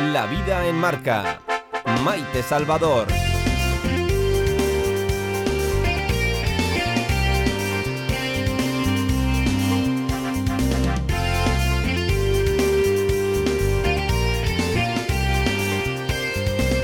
La vida en marca. Maite Salvador.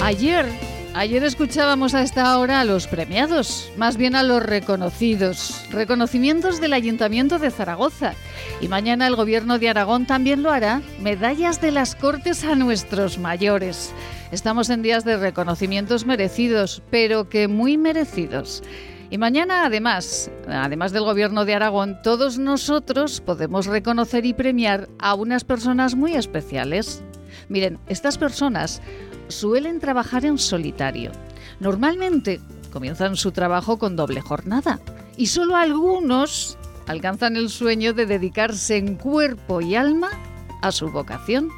Ayer, ayer escuchábamos a esta hora a los premiados, más bien a los reconocidos, reconocimientos del Ayuntamiento de Zaragoza. Y mañana el Gobierno de Aragón también lo hará, medallas de las Cortes a nuestros mayores. Estamos en días de reconocimientos merecidos, pero que muy merecidos. Y mañana, además, además del Gobierno de Aragón, todos nosotros podemos reconocer y premiar a unas personas muy especiales. Miren, estas personas suelen trabajar en solitario. Normalmente comienzan su trabajo con doble jornada y solo algunos alcanzan el sueño de dedicarse en cuerpo y alma a su vocación.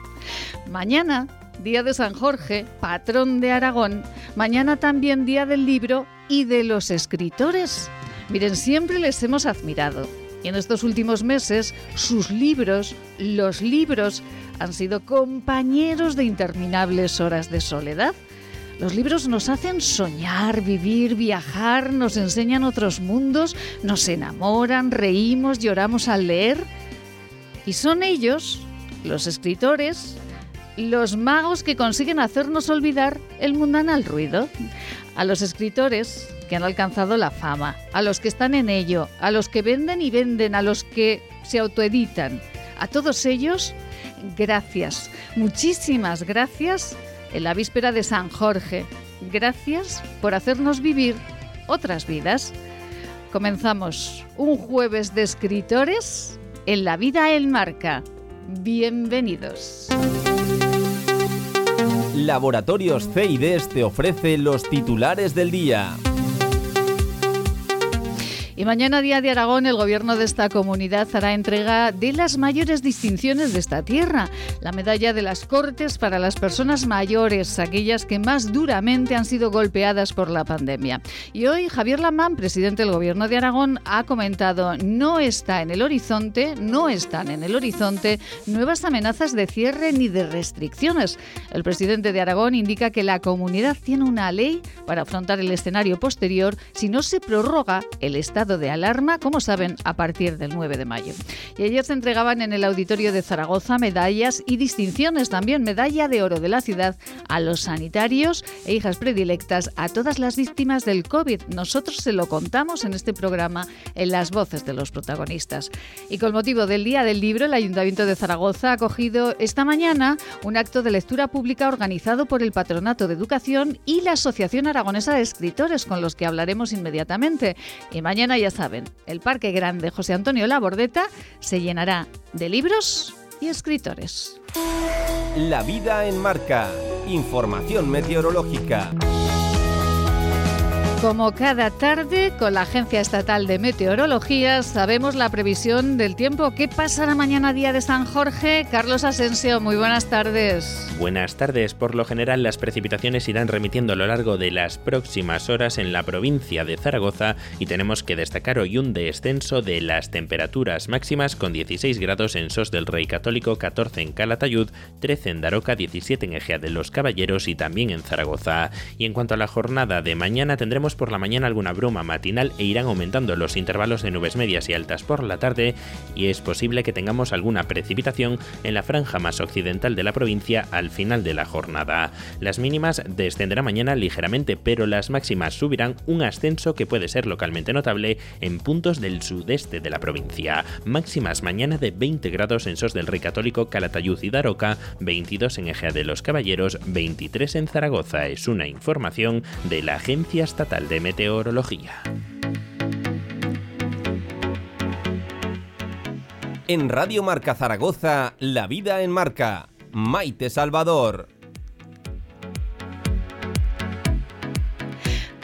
Mañana, día de San Jorge, patrón de Aragón, mañana también día del libro y de los escritores. Miren, siempre les hemos admirado y en estos últimos meses sus libros, los libros, han sido compañeros de interminables horas de soledad. Los libros nos hacen soñar, vivir, viajar, nos enseñan otros mundos, nos enamoran, reímos, lloramos al leer. Y son ellos, los escritores, los magos que consiguen hacernos olvidar el mundanal ruido. A los escritores que han alcanzado la fama, a los que están en ello, a los que venden y venden, a los que se autoeditan, a todos ellos gracias, muchísimas gracias en la víspera de San Jorge. Gracias por hacernos vivir otras vidas. Comenzamos un jueves de escritores en la vida en marca. Bienvenidos. Laboratorios CIDES te ofrece los titulares del día. Y mañana, Día de Aragón, el gobierno de esta comunidad hará entrega de las mayores distinciones de esta tierra, la medalla de las Cortes para las personas mayores, aquellas que más duramente han sido golpeadas por la pandemia. Y hoy Javier Lamán, presidente del gobierno de Aragón, ha comentado, no está en el horizonte, no están en el horizonte nuevas amenazas de cierre ni de restricciones. El presidente de Aragón indica que la comunidad tiene una ley para afrontar el escenario posterior si no se prorroga el estado de alarma, como saben, a partir del 9 de mayo. Y ayer se entregaban en el auditorio de Zaragoza medallas y distinciones también, medalla de oro de la ciudad a los sanitarios e hijas predilectas a todas las víctimas del COVID. Nosotros se lo contamos en este programa en las voces de los protagonistas. Y con motivo del Día del Libro, el Ayuntamiento de Zaragoza ha acogido esta mañana un acto de lectura pública organizado por el Patronato de Educación y la Asociación Aragonesa de Escritores, con los que hablaremos inmediatamente. Y mañana ya saben, el Parque Grande José Antonio Labordeta se llenará de libros y escritores. La vida en marca. Información meteorológica. Como cada tarde, con la Agencia Estatal de Meteorología, sabemos la previsión del tiempo. ¿Qué pasará mañana día de San Jorge? Carlos Asensio, muy buenas tardes. Buenas tardes. Por lo general, las precipitaciones irán remitiendo a lo largo de las próximas horas en la provincia de Zaragoza y tenemos que destacar hoy un descenso de las temperaturas máximas con 16 grados en Sos del Rey Católico, 14 en Calatayud, 13 en Daroca, 17 en Ejea de los Caballeros y también en Zaragoza. Y en cuanto a la jornada de mañana, tendremos por la mañana alguna bruma matinal e irán aumentando los intervalos de nubes medias y altas por la tarde y es posible que tengamos alguna precipitación en la franja más occidental de la provincia al final de la jornada. Las mínimas descenderán mañana ligeramente, pero las máximas subirán un ascenso que puede ser localmente notable en puntos del sudeste de la provincia. Máximas mañana de 20 grados en Sos del Rey Católico, Calatayud y Daroca, 22 en Ejea de los Caballeros, 23 en Zaragoza. Es una información de la Agencia Estatal de Meteorología. En Radio Marca Zaragoza, La Vida en Marca. Maite Salvador.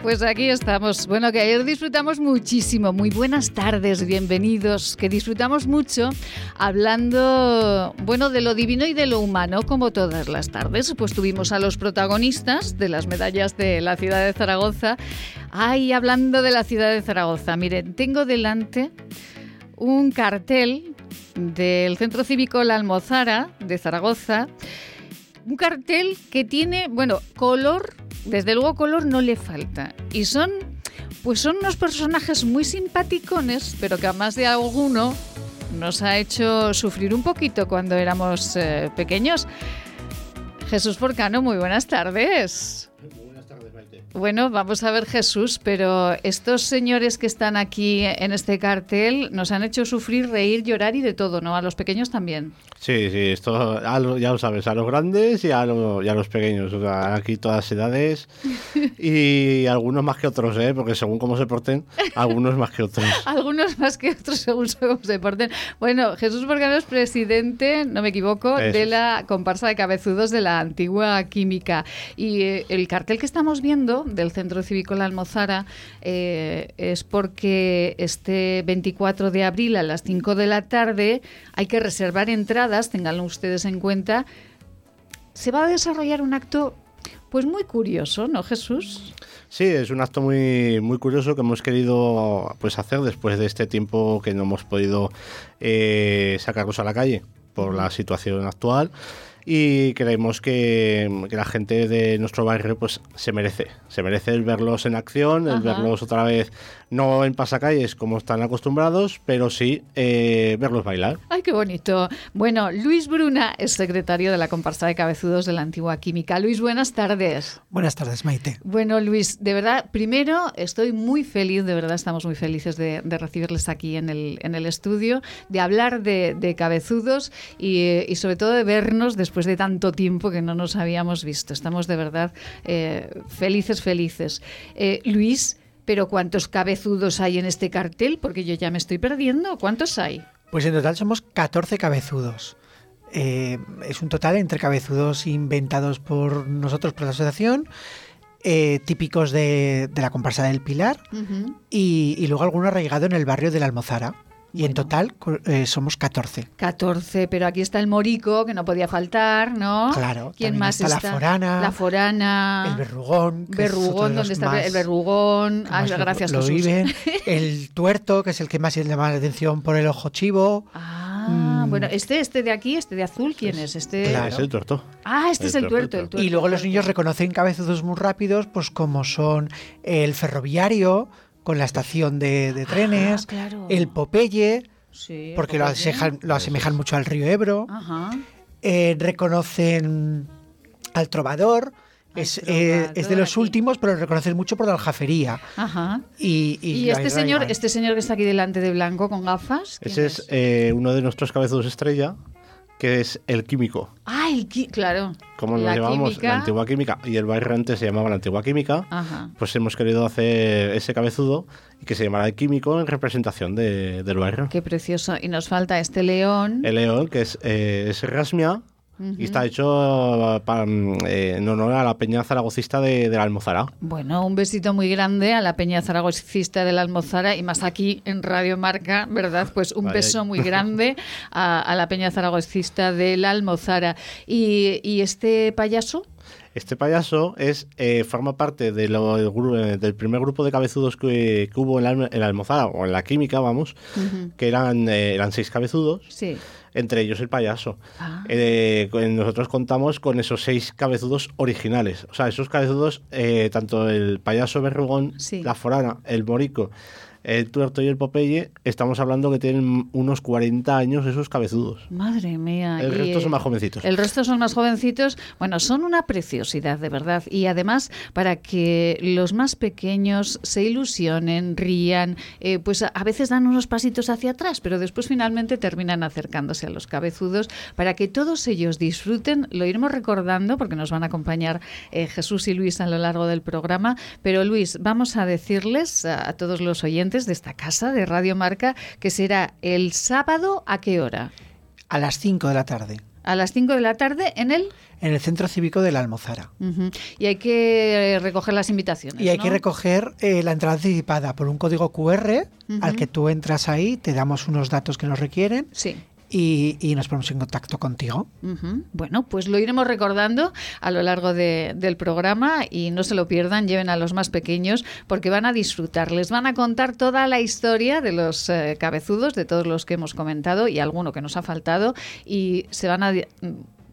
Pues aquí estamos. Bueno, que ayer disfrutamos muchísimo. Muy buenas tardes, bienvenidos. Que disfrutamos mucho hablando, bueno, de lo divino y de lo humano, como todas las tardes. Pues tuvimos a los protagonistas de las medallas de la ciudad de Zaragoza. Ay, hablando de la ciudad de Zaragoza. Miren, tengo delante un cartel del Centro Cívico La Almozara de Zaragoza un cartel que tiene, bueno, color, desde luego color no le falta. Y son, pues son unos personajes muy simpaticones, pero que a más de alguno nos ha hecho sufrir un poquito cuando éramos eh, pequeños. Jesús Porcano, muy buenas tardes. Bueno, vamos a ver Jesús, pero estos señores que están aquí en este cartel nos han hecho sufrir, reír, llorar y de todo, ¿no? A los pequeños también. Sí, sí, esto ya lo sabes, a los grandes y a, los pequeños, o sea, aquí todas edades y algunos más que otros, ¿eh? porque según cómo se porten, algunos más que otros. algunos más que otros según cómo se porten. Bueno, Jesús Borgano es presidente, no me equivoco, de la comparsa de cabezudos de la antigua química y eh, el cartel que estamos viendo del Centro Cívico La Almozara eh, es porque este 24 de abril a las 5 de la tarde hay que reservar entradas, tenganlo ustedes en cuenta. Se va a desarrollar un acto pues muy curioso, ¿no, Jesús? Sí, es un acto muy, muy curioso que hemos querido pues, hacer después de este tiempo que no hemos podido eh, sacarlos a la calle por la situación actual y creemos que, la gente de nuestro barrio pues se merece, se merece el verlos en acción, el verlos otra vez no en pasacalles como están acostumbrados, pero sí eh, verlos bailar. ¡Ay, qué bonito! Bueno, Luis Bruna es secretario de la comparsa de cabezudos de la antigua química. Luis, buenas tardes. Buenas tardes, Maite. Bueno, Luis, de verdad, primero estoy muy feliz, de verdad estamos muy felices de, recibirles aquí en el, en el estudio, de hablar de, cabezudos y, y, sobre todo de vernos después de tanto tiempo que no nos habíamos visto. Estamos de verdad eh, felices, felices. Eh, Luis, pero ¿cuántos cabezudos hay en este cartel? Porque yo ya me estoy perdiendo. ¿Cuántos hay? Pues en total somos 14 cabezudos. Eh, es un total entre cabezudos inventados por nosotros, por la asociación, eh, típicos de, la comparsa del Pilar y, y, luego alguno arraigado en el barrio de la Almozara. Y en total eh, somos 14. 14, pero aquí está el morico, que no podía faltar, ¿no? Claro. ¿Quién más está? La forana. La forana. El verrugón. Verrugón, ¿dónde está el verrugón? Ah, gracias, lo, viven. El tuerto, que es el que más llama la atención por el ojo chivo. Ah, mm. bueno, este, este de aquí, este de azul, ¿quién es? Este... Claro. Es el tuerto. Ah, este es el tuerto, el tuerto. Y luego los niños reconocen cabezudos muy rápidos, pues como son el ferroviario, con la estación de, ah, trenes, el Popeye, porque Lo, asemejan, mucho al río Ebro, eh, reconocen al trovador, es, eh, es, de los últimos, pero lo reconocen mucho por la aljafería. Y, este señor, este señor que está aquí delante de blanco con gafas. Ese es, eh, uno de nuestros cabezos estrella, que es el químico. Ah, el químico, claro. Como lo llamamos, la antigua química, y el barrio antes se llamaba la antigua química, pues hemos querido hacer ese cabezudo y que se llamara el químico en representación del barrio. Qué precioso. Y nos falta este león. El león, que es, eh, es Rasmia, y está hecho eh, en honor a la Peña Zaragocista de, la Almozara. Bueno, un besito muy grande a la Peña Zaragocista de la Almozara y más aquí en Radio Marca, ¿verdad? Pues un beso muy grande a, la Peña Zaragocista de la Almozara. ¿Y, este payaso? Este payaso es eh, forma parte de eh, del primer grupo de cabezudos que, hubo en la, Almozara, o en la Química, vamos, que eran, eran seis cabezudos. Sí entre ellos el payaso. Ah. Eh, nosotros contamos con esos seis cabezudos originales. O sea, esos cabezudos, eh, tanto el payaso verrugón, la forana, el morico, el tuerto y el Popeye, estamos hablando que tienen unos 40 años esos cabezudos. Madre mía. El resto son más jovencitos. El resto son más jovencitos. Bueno, son una preciosidad, de verdad. Y además, para que los más pequeños se ilusionen, rían, eh, pues a veces dan unos pasitos hacia atrás, pero después finalmente terminan acercándose a los cabezudos para que todos ellos disfruten. Lo iremos recordando porque nos van a acompañar eh, Jesús y Luis a lo largo del programa. Pero Luis, vamos a decirles a todos los oyentes de esta casa de Radio Marca, que será el sábado a qué hora? A las 5 de la tarde. A las 5 de la tarde en el en el Centro Cívico de la Almozara. Y hay que recoger las invitaciones. Y hay que recoger eh, la entrada anticipada por un código QR al que tú entras ahí, te damos unos datos que nos requieren. Sí y, nos ponemos en contacto contigo. Bueno, pues lo iremos recordando a lo largo del programa y no se lo pierdan, lleven a los más pequeños porque van a disfrutar, les van a contar toda la historia de los eh, cabezudos, de todos los que hemos comentado y alguno que nos ha faltado y se van a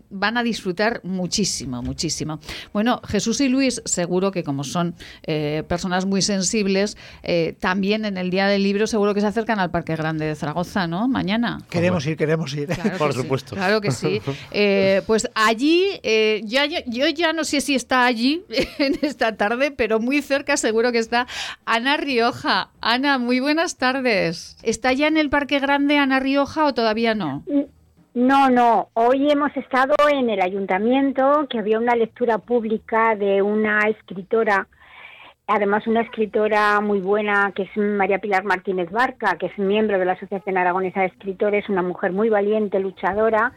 van a disfrutar muchísimo, muchísimo. Bueno, Jesús y Luis, seguro que como son eh, personas muy sensibles, eh, también en el Día del Libro seguro que se acercan al Parque Grande de Zaragoza, ¿no? Mañana. Queremos ir, queremos ir. Por supuesto. claro que sí. Eh, pues allí, ya, yo ya no sé si está allí en esta tarde, pero muy cerca seguro que está Ana Rioja. Ana, muy buenas tardes. ¿Está ya en el Parque Grande Ana Rioja o todavía no? No, no. Hoy hemos estado en el ayuntamiento, que había una lectura pública de una escritora, además una escritora muy buena, que es María Pilar Martínez Barca, que es miembro de la Asociación Aragonesa de Escritores, una mujer muy valiente, luchadora,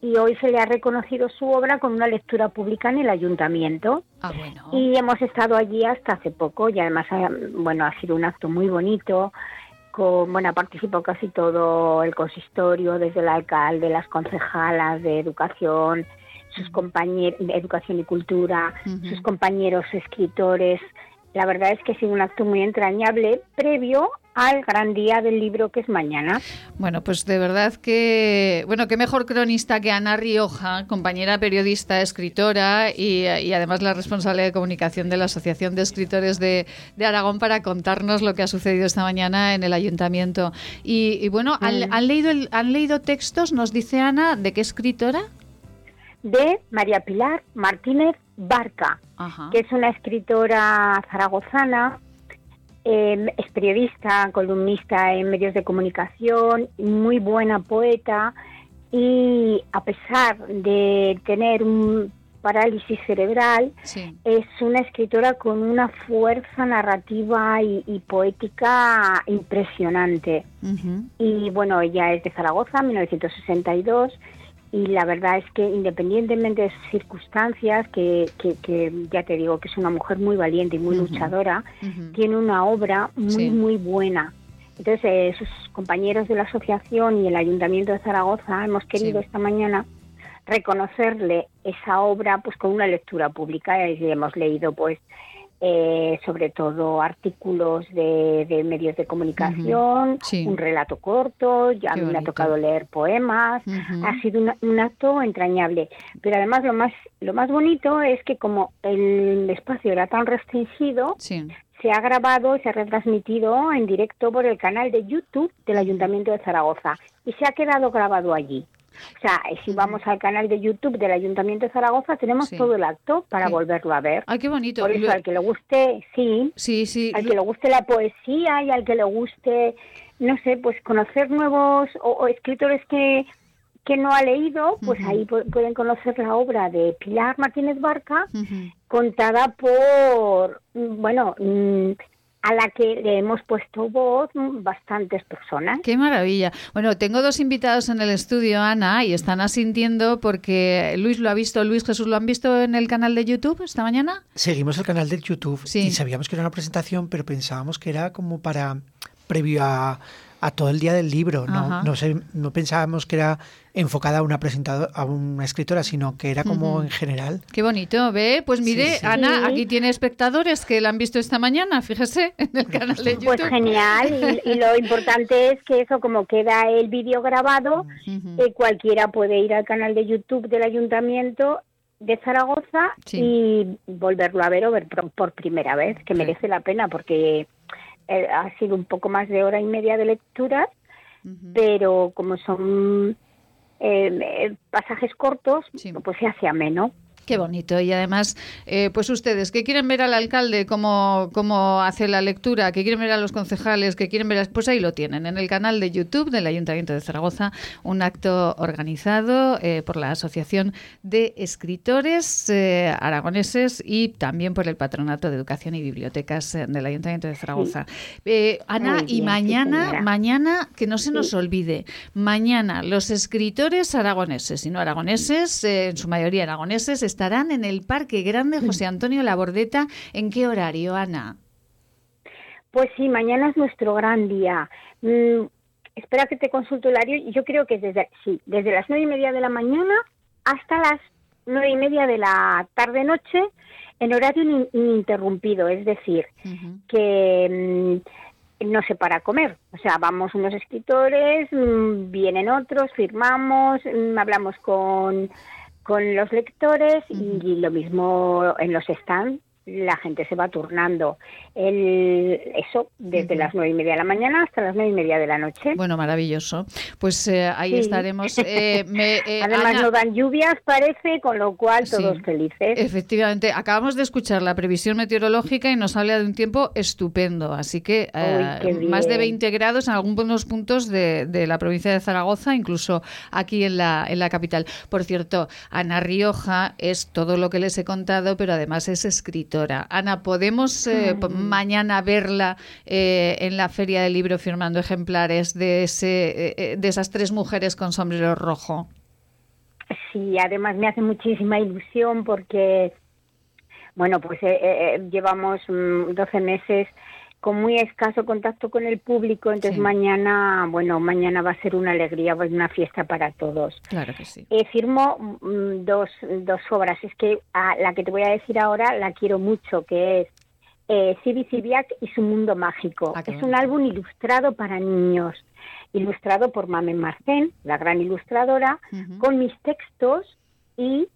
y hoy se le ha reconocido su obra con una lectura pública en el ayuntamiento. Ah, bueno. Y hemos estado allí hasta hace poco, y además, bueno, ha sido un acto muy bonito bueno, participó casi todo el consistorio, desde el alcalde, las concejalas de educación, sus compañeros de educación y cultura, sus compañeros escritores. La verdad es que ha sido un acto muy entrañable previo al gran día del libro que es mañana. Bueno, pues de verdad que, bueno, qué mejor cronista que Ana Rioja, compañera periodista, escritora y, además la responsable de comunicación de la Asociación de Escritores de, Aragón para contarnos lo que ha sucedido esta mañana en el ayuntamiento. Y, bueno, mm. ¿han, leído ¿han leído textos, nos dice Ana, de qué escritora? De María Pilar Martínez Barca, que es una escritora zaragozana Em, es periodista, columnista en medios de comunicación, muy buena poeta y a pesar de tener un parálisis cerebral, es una escritora con una fuerza narrativa y, poética impresionante. Y bueno, ella es de Zaragoza, 1962 y la verdad es que independientemente de sus circunstancias, que, ya te digo que es una mujer muy valiente y muy luchadora, tiene una obra muy, muy buena. Entonces, eh, sus compañeros de la asociación y el Ayuntamiento de Zaragoza hemos querido esta mañana reconocerle esa obra pues con una lectura pública. Y hemos leído pues eh, sobre todo artículos de, medios de comunicación, un relato corto, ya me ha tocado leer poemas, ha sido un acto entrañable. Pero además lo más, lo más bonito es que como el espacio era tan restringido, se ha grabado y se ha retransmitido en directo por el canal de YouTube del Ayuntamiento de Zaragoza y se ha quedado grabado allí. O sea, si vamos al canal de YouTube del Ayuntamiento de Zaragoza, tenemos todo el acto para volverlo a ver. ¡Ay, qué bonito! Por eso, al que le guste, sí, sí, sí. al que le guste la poesía y al que le guste, no sé, pues conocer nuevos o, escritores que, que no ha leído, pues ahí pueden conocer la obra de Pilar Martínez Barca, contada por, bueno, mm, a la que le hemos puesto voz bastantes personas. Qué maravilla. Bueno, tengo dos invitados en el estudio, Ana, y están asintiendo porque Luis lo ha visto, Luis Jesús lo han visto en el canal de YouTube esta mañana. Seguimos el canal de YouTube y sabíamos que era una presentación, pero pensábamos que era como para previo a, a todo el día del libro. No, no, sé, no pensábamos que era enfocada a una presentadora, a una escritora, sino que era como en general. Qué bonito, ¿ve? Pues mire, Ana, aquí tiene espectadores que la han visto esta mañana, fíjese, en el canal de pues YouTube. Pues genial, y, lo importante es que eso, como queda el vídeo grabado, eh, cualquiera puede ir al canal de YouTube del ayuntamiento de Zaragoza y volverlo a ver o ver por, primera vez, que merece la pena porque eh, ha sido un poco más de hora y media de lectura, pero como son eh, eh, pasajes cortos, pues se hace ameno. Qué bonito. Y además, eh, pues ustedes que quieren ver al alcalde cómo, cómo hace la lectura, que quieren ver a los concejales, que quieren ver, pues ahí lo tienen, en el canal de YouTube del Ayuntamiento de Zaragoza, un acto organizado eh, por la Asociación de Escritores eh, Aragoneses y también por el Patronato de Educación y Bibliotecas del Ayuntamiento de Zaragoza. Ana, y mañana, mañana, que no se nos olvide, mañana los escritores aragoneses y no aragoneses, en su mayoría aragoneses, estarán en el Parque Grande José Antonio Labordeta. ¿En qué horario, Ana? Pues sí, mañana es nuestro gran día. Mm, espera que te consulte el horario. Yo creo que desde, sí, desde las nueve y media de la mañana hasta las nueve y media de la tarde-noche en horario ininterrumpido. Es decir, que mm, no se para comer. O sea, vamos unos escritores, mm, vienen otros, firmamos, hablamos con con los lectores y lo mismo en los stands la gente se va turnando. El, eso desde las nueve y media de la mañana hasta las nueve y media de la noche. Bueno, maravilloso. Pues eh, ahí estaremos. Eh, eh, Además no dan lluvias, parece, con lo cual todos felices. Efectivamente, acabamos de escuchar la previsión meteorológica y nos habla de un tiempo estupendo. Así que más de 20 grados en algunos puntos de, de, la provincia de Zaragoza, incluso aquí en la, en la capital. Por cierto, Ana Rioja es todo lo que les he contado, pero además es Ana, ¿podemos eh, mañana verla eh, en la Feria del Libro firmando ejemplares de, ese, eh, de esas tres mujeres con sombrero rojo? Sí, además me hace muchísima ilusión porque, bueno, pues llevamos 12 mm, meses con muy escaso contacto con el público, entonces mañana, bueno, mañana va a ser una alegría, una fiesta para todos. Claro que sí. Eh, firmo mm, dos, dos obras, es que la que te voy a decir ahora la quiero mucho, que es eh, Sibi Sibiak y su mundo mágico. Ah, es un álbum ilustrado para niños, ilustrado por Mame Marcén, la gran ilustradora, con mis textos y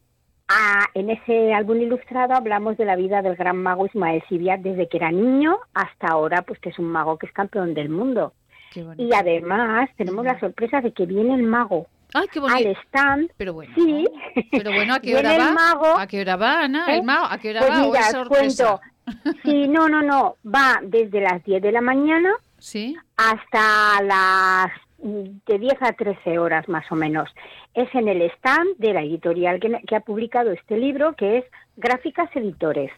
Ah, en ese álbum ilustrado hablamos de la vida del gran mago Ismael Sibiat desde que era niño hasta ahora, pues que es un mago que es campeón del mundo. Y además tenemos la sorpresa de que viene el mago Ay, qué al stand. Pero bueno, sí. pero bueno, ¿a qué hora va? Mago, ¿A qué hora va, Ana? ¿El ¿Eh? mago? ¿A qué hora pues va? Mira, cuento. Sí, no, no, no. Va desde las 10 de la mañana ¿Sí? hasta las de 10 a 13 horas más o menos. Es en el stand de la editorial que, ha publicado este libro, que es Gráficas Editores,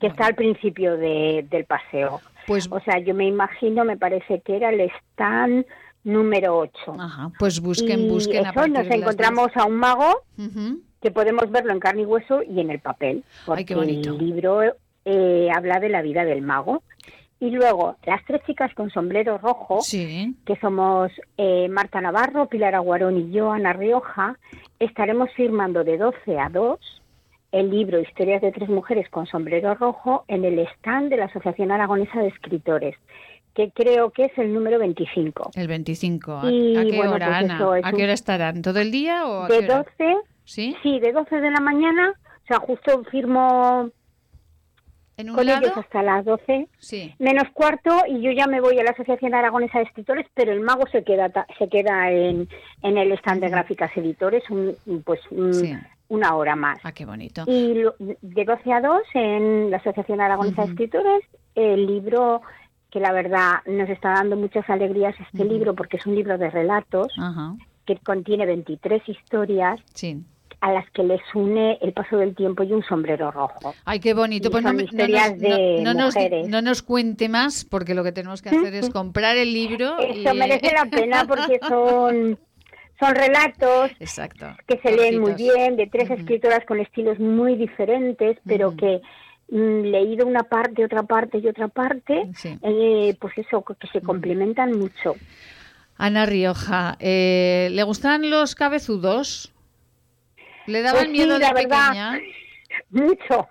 que está al principio del paseo. Pues, o sea, yo me imagino, me parece que era el stand número 8. Ajá, pues busquen, busquen. Eso, nos encontramos a un mago que podemos verlo en carne y hueso y en el papel, porque el libro eh, habla de la vida del mago y luego, las tres chicas con sombrero rojo, que somos eh, Marta Navarro, Pilar Aguarón y yo, Ana Rioja, estaremos firmando de 12 a 2 el libro Historias de tres mujeres con sombrero rojo en el stand de la Asociación Aragonesa de Escritores que creo que es el número 25. El 25. ¿A, qué hora, pues Ana? ¿A qué hora estarán? ¿Todo el día o De 12. ¿Sí? Sí, de 12 de la mañana. O sea, justo firmo con ellos hasta las 12 menos cuarto y yo ya me voy a la Asociación Aragonesa de Escritores, pero el mago se queda se queda en, en el stand de gráficas editores un, pues una hora más. Ah, qué bonito. Y de 12 a 2 en la Asociación Aragonesa de Escritores el libro que la verdad nos está dando muchas alegrías este libro porque es un libro de relatos que contiene 23 historias. Sí a las que les une el paso del tiempo y un sombrero rojo. Ay, qué bonito. Pues no, nos, no, nos, cuente más, porque lo que tenemos que hacer es comprar el libro. Eso merece la pena porque son son relatos Exacto. que se leen muy bien, de tres escritoras con estilos muy diferentes, pero que mm, leído una parte, otra parte y otra parte, eh, pues eso, que se complementan mucho. Ana Rioja, eh, ¿le gustan los cabezudos? ¿Le daban pues miedo de pequeña? mucho.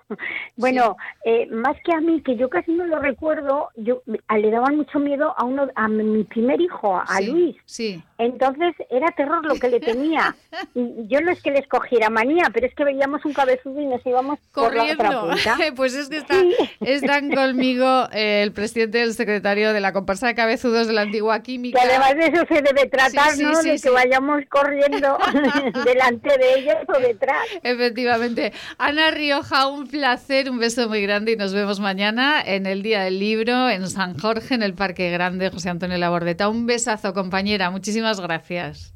Bueno, eh, más que a mí, que yo casi no lo recuerdo, yo le daban mucho miedo a uno, a mi primer hijo, a Luis. Sí. Entonces era terror lo que le tenía. Y yo no es que le escogiera manía, pero es que veíamos un cabezudo y nos íbamos corriendo. Por la otra punta. pues es que está, están conmigo eh, el presidente del secretario de la comparsa de cabezudos de la antigua química. Que además de eso se debe tratar, ¿no? de que vayamos corriendo delante de ellos o detrás. Efectivamente. Ana Rioja, un placer, un beso muy grande y nos vemos mañana en el Día del Libro en San Jorge, en el Parque Grande José Antonio Labordeta. Un besazo, compañera. Muchísimas gracias.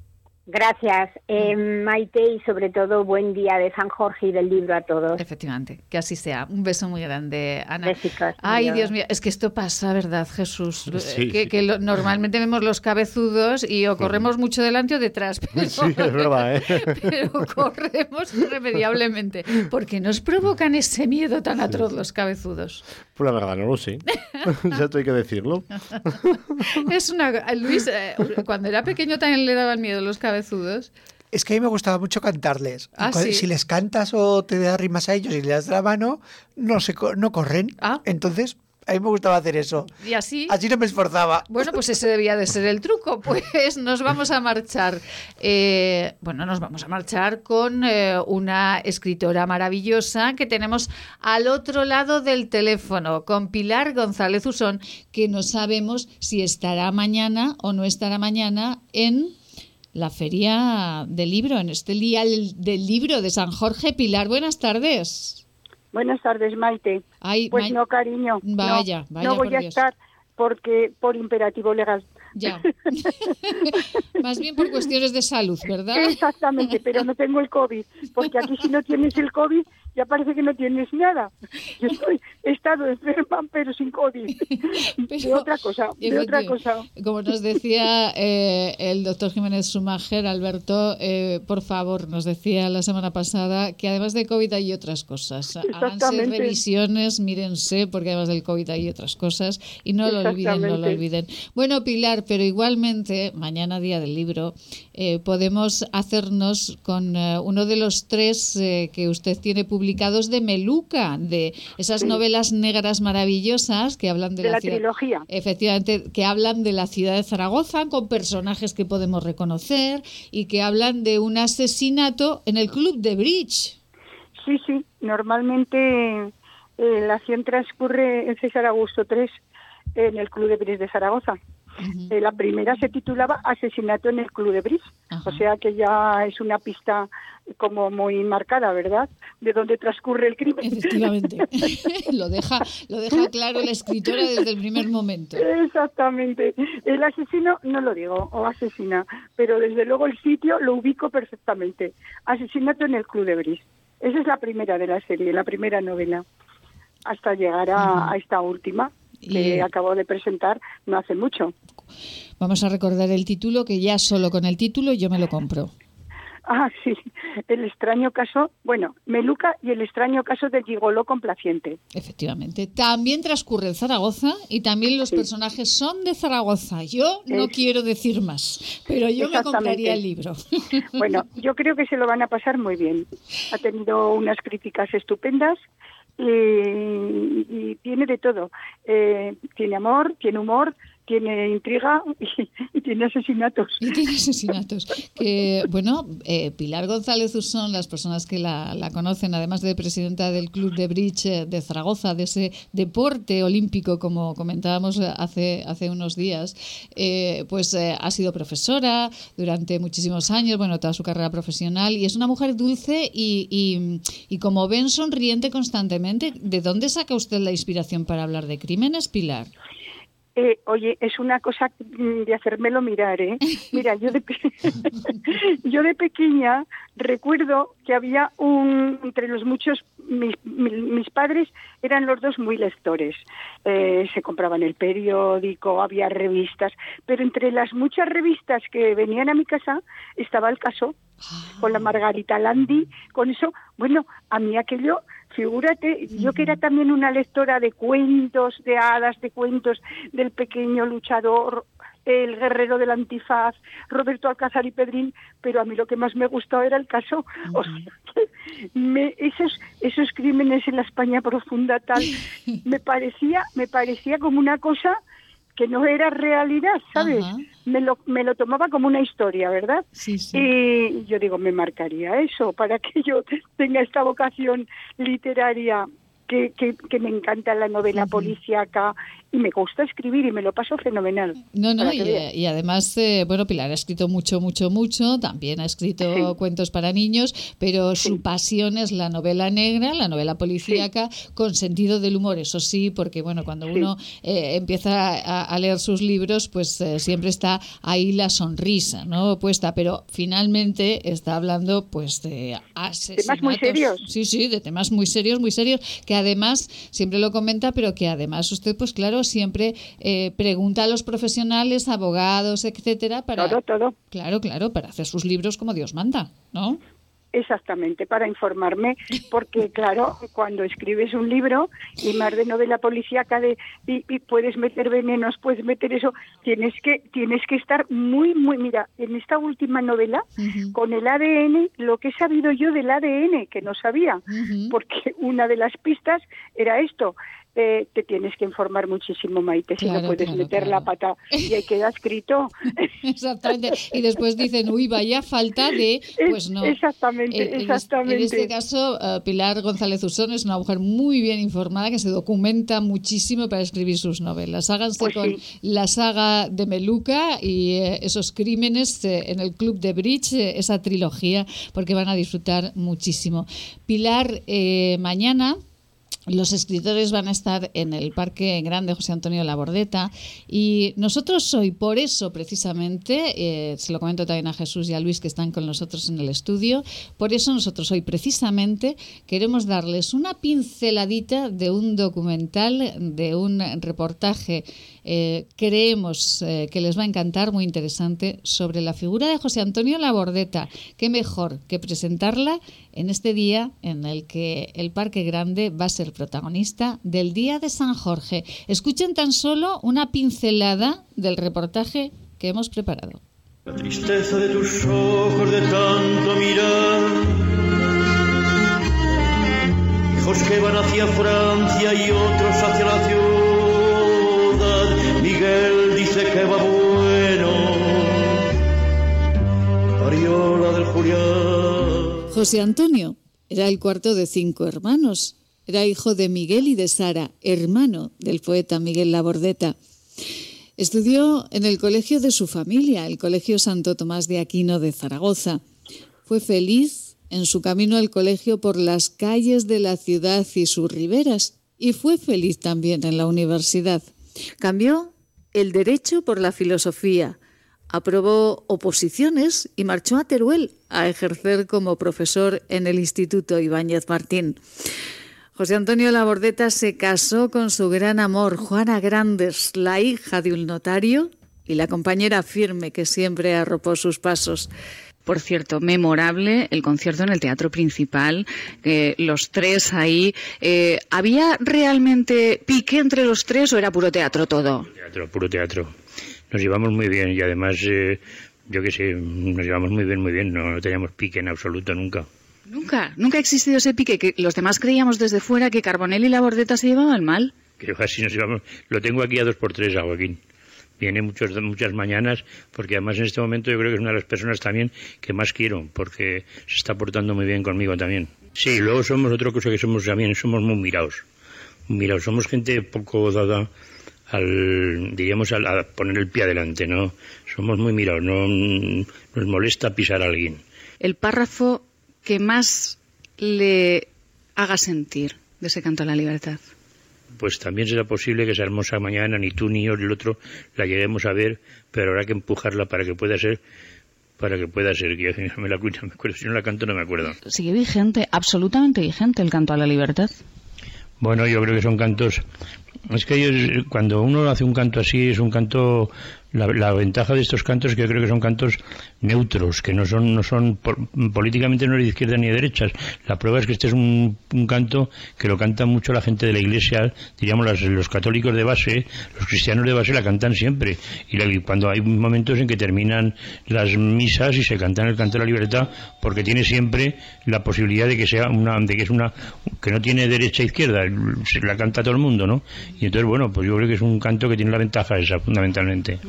Gracias, eh, Maite, y sobre todo buen día de San Jorge y del libro a todos. Efectivamente, que así sea. Un beso muy grande, Ana. Ay, Dios mío, es que esto pasa, ¿verdad, Jesús? Eh, que, normalmente vemos los cabezudos y o corremos mucho delante o detrás. Pero, sí, es verdad, ¿eh? Pero corremos irremediablemente. ¿Por qué nos provocan ese miedo tan atroz los cabezudos? Pues la verdad, no lo sé. ya hay que decirlo. es una... Luis, eh, cuando era pequeño también le daban miedo los cabezudos es que a mí me gustaba mucho cantarles. Ah, si les cantas o te das rimas a ellos y le das la mano, no, se, no corren. Ah. Entonces A mí me gustaba hacer eso. Y así. Así no me esforzaba. Bueno, pues ese debía de ser el truco. Pues nos vamos a marchar. Eh, bueno, nos vamos a marchar con eh, una escritora maravillosa que tenemos al otro lado del teléfono, con Pilar González Usón, que no sabemos si estará mañana o no estará mañana en la feria del libro, en este día del libro de San Jorge. Pilar, buenas tardes. Buenas tardes, Maite. pues no, cariño. Vaya, no, no voy a estar porque por imperativo legal. Ya. Más bien por cuestiones de salud, ¿verdad? Exactamente, pero no tengo el COVID, porque aquí si no tienes el COVID ya parece que no tienes nada. Yo estoy, he estado enferma, pero sin COVID. de otra cosa, de otra cosa. Como nos decía eh, el doctor Jiménez Sumager, Alberto, eh, por favor, nos decía la semana pasada que además de COVID hay otras cosas. Háganse revisiones, mírense, porque además del COVID hay otras cosas y no lo olviden, no lo olviden. Bueno, Pilar, pero igualmente, mañana día del libro, eh, podemos hacernos con uno de los tres que usted tiene publicado publicados de Meluca, de esas novelas negras maravillosas que hablan de, la, trilogía. Efectivamente, que hablan de la ciudad de Zaragoza con personajes que podemos reconocer y que hablan de un asesinato en el club de bridge. Sí, sí, normalmente eh, la acción transcurre en César Augusto III en el club de bridge de Zaragoza. Eh, la primera se titulaba Asesinato en el Club de Bris, o sea que ya es una pista como muy marcada, ¿verdad? De dónde transcurre el crimen. Efectivamente. lo, deja, lo deja claro la escritora desde el primer momento. Exactamente. El asesino, no lo digo, o asesina, pero desde luego el sitio lo ubico perfectamente. Asesinato en el Club de Bris. Esa es la primera de la serie, la primera novela, hasta llegar a esta última, que acabo de presentar no hace mucho. Vamos a recordar el título, que ya solo con el título yo me lo compro. Ah, sí, el extraño caso, bueno, Meluca y el extraño caso de Gigoló complaciente. Efectivamente, también transcurre en Zaragoza y también los personajes son de Zaragoza. Yo no quiero decir más, pero yo me compraría el libro. Bueno, yo creo que se lo van a pasar muy bien. Ha tenido unas críticas estupendas y, tiene de todo. Eh, tiene amor, tiene humor, tiene intriga y, tiene asesinatos. Y tiene asesinatos. que, bueno, eh, Pilar González Usón, las personas que la, conocen, además de presidenta del Club de Bridge eh, de Zaragoza, de ese deporte olímpico, como comentábamos hace, hace unos días, eh, pues ha sido profesora durante muchísimos años, bueno, toda su carrera profesional, y es una mujer dulce y, y como ven, sonriente constantemente. ¿De dónde saca usted la inspiración para hablar de crímenes, Pilar? Eh, oye, es una cosa de hacérmelo mirar, ¿eh? Mira, yo de, yo de pequeña recuerdo que había un, entre los muchos, mis, mis padres eran los dos muy lectores. Eh, se compraban el periódico, había revistas, pero entre las muchas revistas que venían a mi casa estaba el caso, con la Margarita Landi, con eso, bueno, a mí aquello Figúrate, yo que era también una lectora de cuentos, de hadas, de cuentos del pequeño luchador, el guerrero del antifaz, Roberto Alcázar y Pedrín, pero a mí lo que más me gustó era el caso. O sea, me, esos, esos crímenes en la España profunda tal, me parecía, me parecía como una cosa que no era realidad, ¿sabes? Me lo, me lo tomaba como una historia, ¿verdad? Sí, sí. Y yo digo, me marcaría eso para que yo tenga esta vocación literaria que, que, me encanta la novela policíaca y me gusta escribir y me lo paso fenomenal. No, no, y, además, eh, bueno, Pilar ha escrito mucho, mucho, mucho, también ha escrito cuentos para niños, pero su pasión es la novela negra, la novela policíaca, con sentido del humor, eso sí, porque bueno, cuando uno eh, empieza a, leer sus libros, pues eh, siempre está ahí la sonrisa, ¿no? Puesta, pero finalmente está hablando pues de asesinatos. Temas muy serios. Sí, sí, de temas muy serios, muy serios, que además, siempre lo comenta, pero que además usted, pues claro, siempre eh, pregunta a los profesionales, abogados, etcétera, para todo, todo. Claro, claro, para hacer sus libros como Dios manda, ¿no? Exactamente, para informarme, porque claro, cuando escribes un libro y más de novela policíaca de y, puedes meter venenos, puedes meter eso, tienes que tienes que estar muy muy mira, en esta última novela con el ADN, lo que he sabido yo del ADN que no sabía, porque una de las pistas era esto, eh, te tienes que informar muchísimo, Maite, si no puedes meter la pata y ahí queda escrito. Exactamente. Y después dicen, uy, vaya falta de... Pues no. Exactamente, exactamente. En este caso, eh, Pilar González Usón es una mujer muy bien informada que se documenta muchísimo para escribir sus novelas. Háganse pues con la saga de Meluca y eh, esos crímenes en el Club de Bridge, esa trilogía, porque van a disfrutar muchísimo. Pilar, mañana los escritores van a estar en el Parque Grande José Antonio Labordeta y nosotros hoy, por eso precisamente, eh, se lo comento también a Jesús y a Luis que están con nosotros en el estudio, por eso nosotros hoy precisamente queremos darles una pinceladita de un documental, de un reportaje eh, creemos eh, que les va a encantar, muy interesante, sobre la figura de José Antonio Labordeta. Qué mejor que presentarla en este día en el que el Parque Grande va a ser protagonista del Día de San Jorge. Escuchen tan solo una pincelada del reportaje que hemos preparado. La tristeza de tus ojos de tanto mirar. Hijos que van hacia Francia y otros hacia la. Miguel dice que va bueno. Ariola del Julián. José Antonio era el cuarto de cinco hermanos era hijo de Miguel y de Sara, hermano del poeta Miguel Labordeta. Estudió en el colegio de su familia, el Colegio Santo Tomás de Aquino de Zaragoza. Fue feliz en su camino al colegio por las calles de la ciudad y sus riberas, y fue feliz también en la universidad. Cambió el derecho por la filosofía, aprobó oposiciones y marchó a Teruel a ejercer como profesor en el Instituto Ibáñez Martín. José Antonio Labordeta se casó con su gran amor, Juana Grandes, la hija de un notario y la compañera firme que siempre arropó sus pasos. Por cierto, memorable el concierto en el Teatro Principal, los tres ahí. Eh, ¿Había realmente pique entre los tres o era puro teatro todo? Teatro, puro teatro. Nos llevamos muy bien y además, eh, yo qué sé, nos llevamos muy bien, muy bien. no teníamos pique en absoluto nunca. Nunca, nunca ha existido ese pique que los demás creíamos desde fuera que Carbonell y la Bordeta se llevaban mal. Que casi nos llevamos. Lo tengo aquí a dos por tres a Joaquín. Viene muchos, muchas mañanas, porque además en este momento yo creo que es una de las personas también que más quiero, porque se está portando muy bien conmigo también. Sí, luego somos otra cosa que somos también, somos muy mirados. Mirados, somos gente poco dada al, diríamos, a poner el pie adelante, ¿no? Somos muy mirados, no nos molesta pisar a alguien. El párrafo que más le haga sentir de ese canto a la libertad? Pues también será posible que esa hermosa mañana ni tú ni yo ni el otro la lleguemos a ver, pero habrá que empujarla para que pueda ser para que pueda ser que me la me acuerdo, si no la canto no me acuerdo. Sigue vigente, absolutamente vigente el canto a la libertad. Bueno, yo creo que son cantos es que cuando uno hace un canto así es un canto la, ventaja de estos cantos es que yo creo que son cantos neutros, que no son, no son políticamente no de izquierda ni de derechas. La prueba es que este es un, canto que lo canta mucho la gente de la iglesia, diríamos los católicos de base, los cristianos de base la cantan siempre. Y, cuando hay momentos en que terminan las misas y se cantan el canto de la libertad, porque tiene siempre la posibilidad de que sea una, de que es una, que no tiene derecha e izquierda, se la canta todo el mundo, ¿no? Y entonces, bueno, pues yo creo que es un canto que tiene la ventaja esa, fundamentalmente.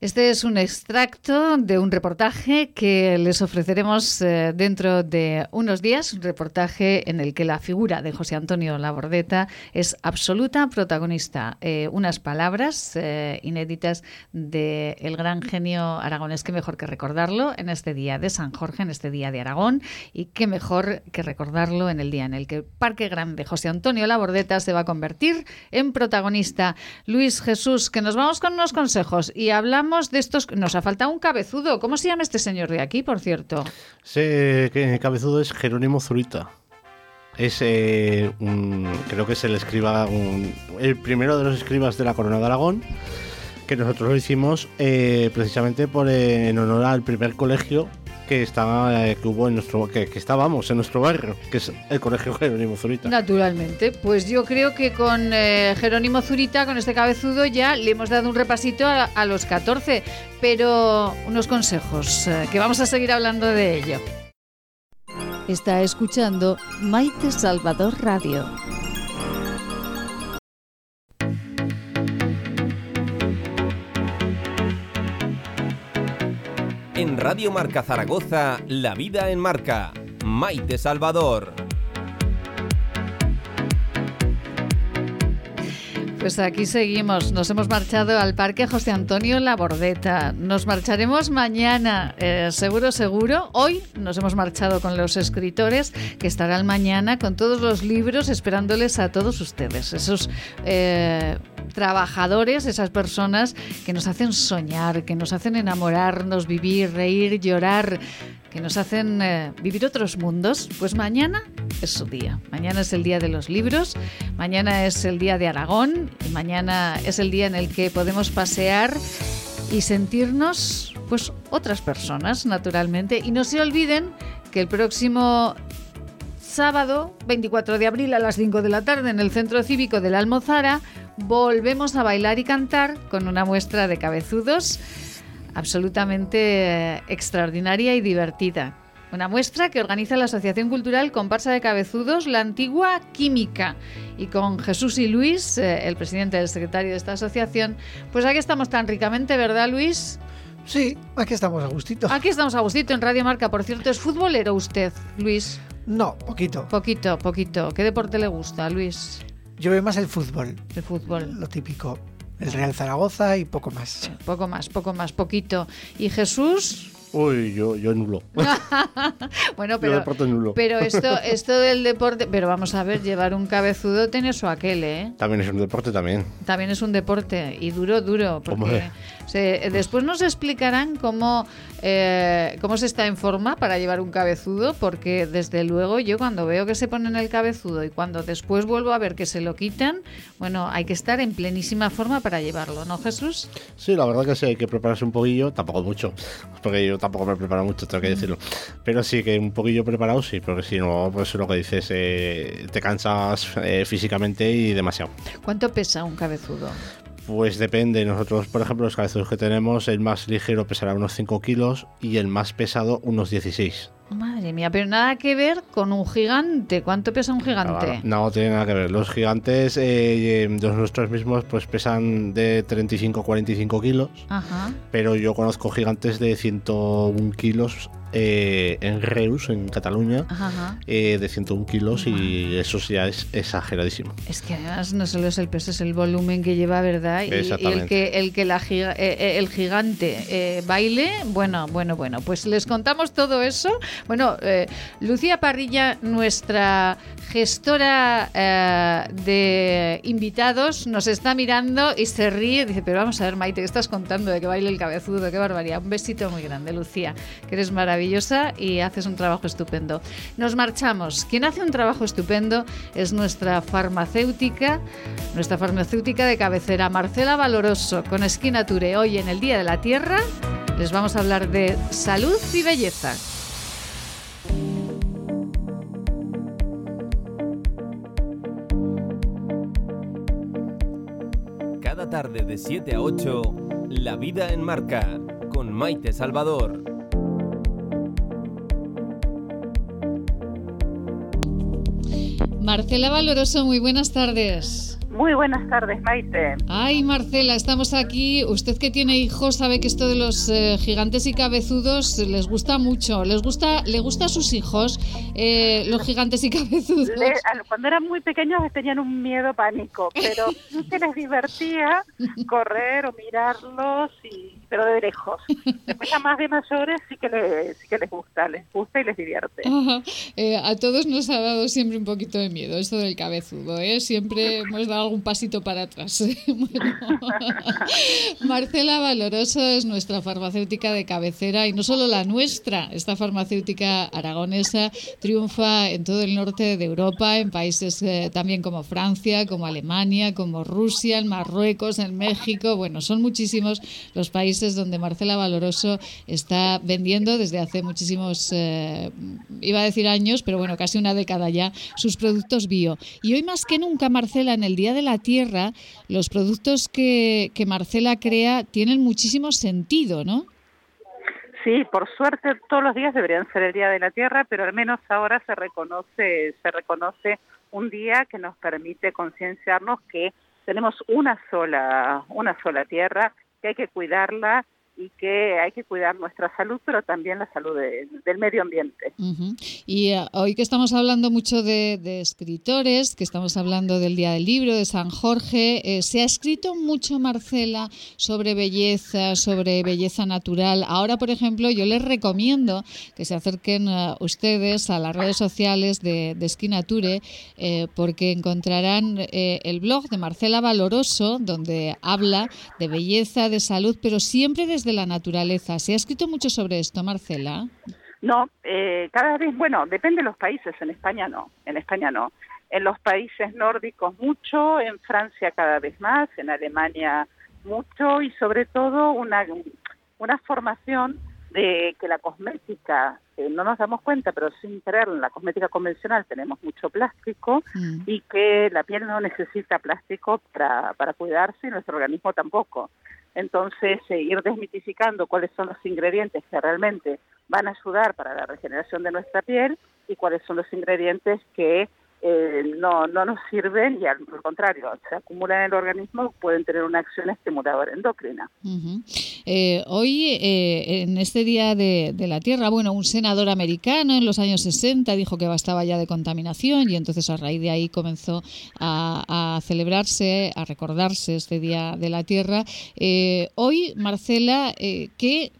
Este es un extracto de un reportaje que les ofreceremos eh, dentro de unos días, un reportaje en el que la figura de José Antonio Labordeta es absoluta protagonista. Eh, unas palabras eh, inéditas del gran genio aragonés, qué mejor que recordarlo en este día de San Jorge, en este día de Aragón, y qué mejor que recordarlo en el día en el que el Parque Grande José Antonio Labordeta se va a convertir en protagonista. Luis Jesús, que nos vamos con unos consejos y hablamos de estos. Nos ha faltado un cabezudo. ¿Cómo se llama este señor de aquí, por cierto? Ese cabezudo es Jerónimo Zurita. Es eh, creo que es el escriba, el primero de los escribas de la Corona de Aragón, que nosotros lo hicimos eh, precisamente por, en honor al primer colegio que estaba eh, que hubo en nuestro que, estábamos en nuestro barrio, que es el Colegio Jerónimo Zurita. Naturalmente, pues yo creo que con eh, Jerónimo Zurita, con este cabezudo ya le hemos dado un repasito a, los 14, pero unos consejos eh, que vamos a seguir hablando de ello. Está escuchando Maite Salvador Radio. Radio Marca Zaragoza, La Vida en Marca. Maite Salvador. Pues aquí seguimos. Nos hemos marchado al Parque José Antonio La Bordeta. Nos marcharemos mañana, eh, seguro, seguro. Hoy nos hemos marchado con los escritores que estarán mañana con todos los libros esperándoles a todos ustedes. Esos eh, trabajadores, esas personas que nos hacen soñar, que nos hacen enamorarnos, vivir, reír, llorar, que nos hacen eh, vivir otros mundos, pues mañana es su día. Mañana es el día de los libros, mañana es el día de Aragón y mañana es el día en el que podemos pasear y sentirnos pues otras personas, naturalmente. Y no se olviden que el próximo sábado, 24 de abril a las 5 de la tarde en el Centro Cívico de la Almozara, volvemos a bailar y cantar con una muestra de cabezudos absolutamente eh, extraordinaria y divertida. Una muestra que organiza la Asociación Cultural Comparsa de Cabezudos, la antigua Química. Y con Jesús y Luis, eh, el presidente del secretario de esta asociación, pues aquí estamos tan ricamente, ¿verdad, Luis? Sí, aquí estamos a gustito. Aquí estamos a gustito en Radio Marca. Por cierto, ¿es futbolero usted, Luis? No, poquito. Poquito, poquito. ¿Qué deporte le gusta, Luis? Yo veo más el fútbol. El fútbol. Lo típico el Real Zaragoza y poco más. Poco más, poco más, poquito. ¿Y Jesús? Uy, yo, yo nulo. bueno, pero, nulo. pero esto, esto del deporte, pero vamos a ver, llevar un cabezudo tiene su aquel, ¿eh? También es un deporte también. También es un deporte y duro, duro. Porque después nos explicarán cómo, eh, cómo se está en forma para llevar un cabezudo, porque desde luego yo cuando veo que se ponen el cabezudo y cuando después vuelvo a ver que se lo quitan, bueno, hay que estar en plenísima forma para llevarlo, ¿no, Jesús? Sí, la verdad que sí, hay que prepararse un poquillo, tampoco mucho, porque yo tampoco me he preparado mucho, tengo que decirlo. Pero sí que un poquillo preparado, sí, porque si no, pues lo que dices, eh, te cansas eh, físicamente y demasiado. ¿Cuánto pesa un cabezudo? Pues depende. Nosotros, por ejemplo, los cabezudos que tenemos, el más ligero pesará unos 5 kilos y el más pesado unos 16. Madre mía, pero nada que ver con un gigante. ¿Cuánto pesa un gigante? No, tiene nada que ver. Los gigantes, eh, los nuestros mismos, pues pesan de 35 45 kilos. Ajá. Pero yo conozco gigantes de 101 kilos eh, en Reus, en Cataluña, eh, de 101 kilos y eso ya es exageradísimo. Es que además no solo es el peso, es el volumen que lleva, ¿verdad? Y, el que, el, que la eh, el gigante baile, bueno, bueno, bueno, pues les contamos todo eso. Bueno, Lucía Parrilla, nuestra gestora de invitados, nos está mirando y se ríe, dice, pero vamos a ver, Maite, ¿qué estás contando de que baile el cabezudo? Qué barbaridad. Un besito muy grande, Lucía, que eres maravillosa y haces un trabajo estupendo. Nos marchamos. Quien hace un trabajo estupendo es nuestra farmacéutica, nuestra farmacéutica de cabecera, Marcela Valoroso, con Esquina Ture. Hoy en el Día de la Tierra les vamos a hablar de salud y belleza. Cada tarde de 7 a 8, La Vida en Marca, con Maite Salvador. Marcela Valoroso, muy buenas tardes. Muy buenas tardes, Maite. Ay, Marcela, estamos aquí. Usted que tiene hijos sabe que esto de los eh, gigantes y cabezudos les gusta mucho. ¿Les gusta, ¿Le gusta a sus hijos eh, los gigantes y cabezudos? cuando eran muy pequeños tenían un miedo pánico, pero se les divertía correr o mirarlos, y, pero de lejos. Después a más de mayores sí que les, sí que les gusta, les gusta y les divierte. Eh, a todos nos ha dado siempre un poquito de miedo esto del cabezudo, ¿eh? Siempre hemos dado algún pasito para atrás. Marcela Valoroso es nuestra farmacéutica de cabecera y no solo la nuestra, esta farmacéutica aragonesa triunfa en todo el norte de Europa, en países eh, también como Francia, como Alemania, como Rusia, en Marruecos, en México. Bueno, son muchísimos los países donde Marcela Valoroso está vendiendo desde hace muchísimos, eh, iba a decir años, pero bueno, casi una década ya, sus productos bio. Y hoy más que nunca, Marcela, en el Día de la Tierra, los productos que, que Marcela crea tienen muchísimo sentido, ¿no? Sí, por suerte todos los días deberían ser el Día de la Tierra, pero al menos ahora se reconoce, se reconoce un día que nos permite concienciarnos que tenemos una sola, una sola tierra, que hay que cuidarla y que hay que cuidar nuestra salud, pero también la salud del medio ambiente. Y eh, hoy que estamos hablando mucho de, escritores, que estamos hablando del Día del Libro, de San Jorge, eh, se ha escrito mucho, Marcela, sobre belleza, sobre belleza natural. Ahora, por ejemplo, yo les recomiendo que se acerquen eh, ustedes a las redes sociales de, de Esquinature, porque encontrarán el blog de Marcela Valoroso, donde habla de belleza, de salud, pero siempre desde de la naturaleza. ¿Se ha escrito mucho sobre esto, Marcela? No, eh, cada vez, bueno, depende de los países, en España no, en España no. En los países nórdicos mucho, en Francia cada vez más, en Alemania mucho y sobre todo una, una formación de que la cosmética, eh, no nos damos cuenta, pero sin querer, en la cosmética convencional tenemos mucho plástico mm. y que la piel no necesita plástico para, para cuidarse y nuestro organismo tampoco. Entonces, eh, ir desmitificando cuáles son los ingredientes que realmente van a ayudar para la regeneración de nuestra piel y cuáles son los ingredientes que eh, no, no nos sirven y al contrario, se acumulan en el organismo, pueden tener una acción estimuladora endocrina. Eh, hoy, eh, en este Día de, la Tierra, bueno, un senador americano en los años 60 dijo que bastaba ya de contaminación y entonces a raíz de ahí comenzó a, a celebrarse, a recordarse este Día de la Tierra. hoy, Marcela, ¿qué,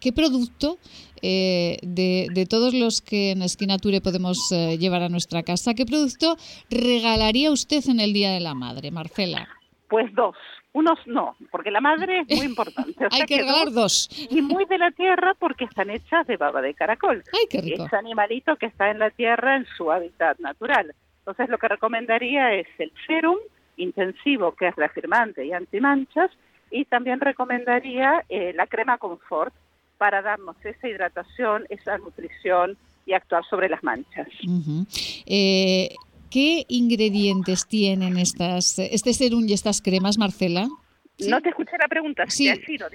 ¿qué producto eh, de, todos los que en Esquinature podemos eh, llevar a nuestra casa, ¿qué producto regalaría usted en el Día de la Madre, Marcela? Pues dos. Unos no, porque la madre es muy importante. Hay que, regalar dos, Y muy de la tierra porque están hechas de baba de caracol. Ay, qué rico. Ese animalito que está en la tierra en su hábitat natural. Entonces lo que recomendaría es el serum intensivo, que es reafirmante y antimanchas, y también recomendaría eh, la crema confort, para darnos esa hidratación, esa nutrición y actuar sobre las manchas. Eh, ¿Qué ingredientes tienen estas, este serum y estas cremas, Marcela? No te escuché la pregunta, sí,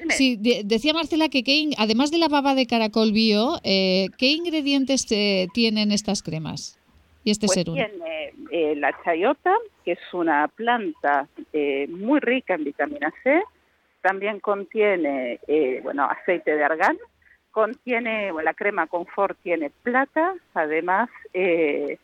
sí decía Marcela que, además de la baba de caracol bio, eh, ¿qué ingredientes eh, tienen estas cremas y este pues serum? Tiene la chayota, que es una planta muy rica en vitamina C, también contiene, eh, bueno, aceite de argán, contiene, bueno, la crema confort tiene plata, además, eh,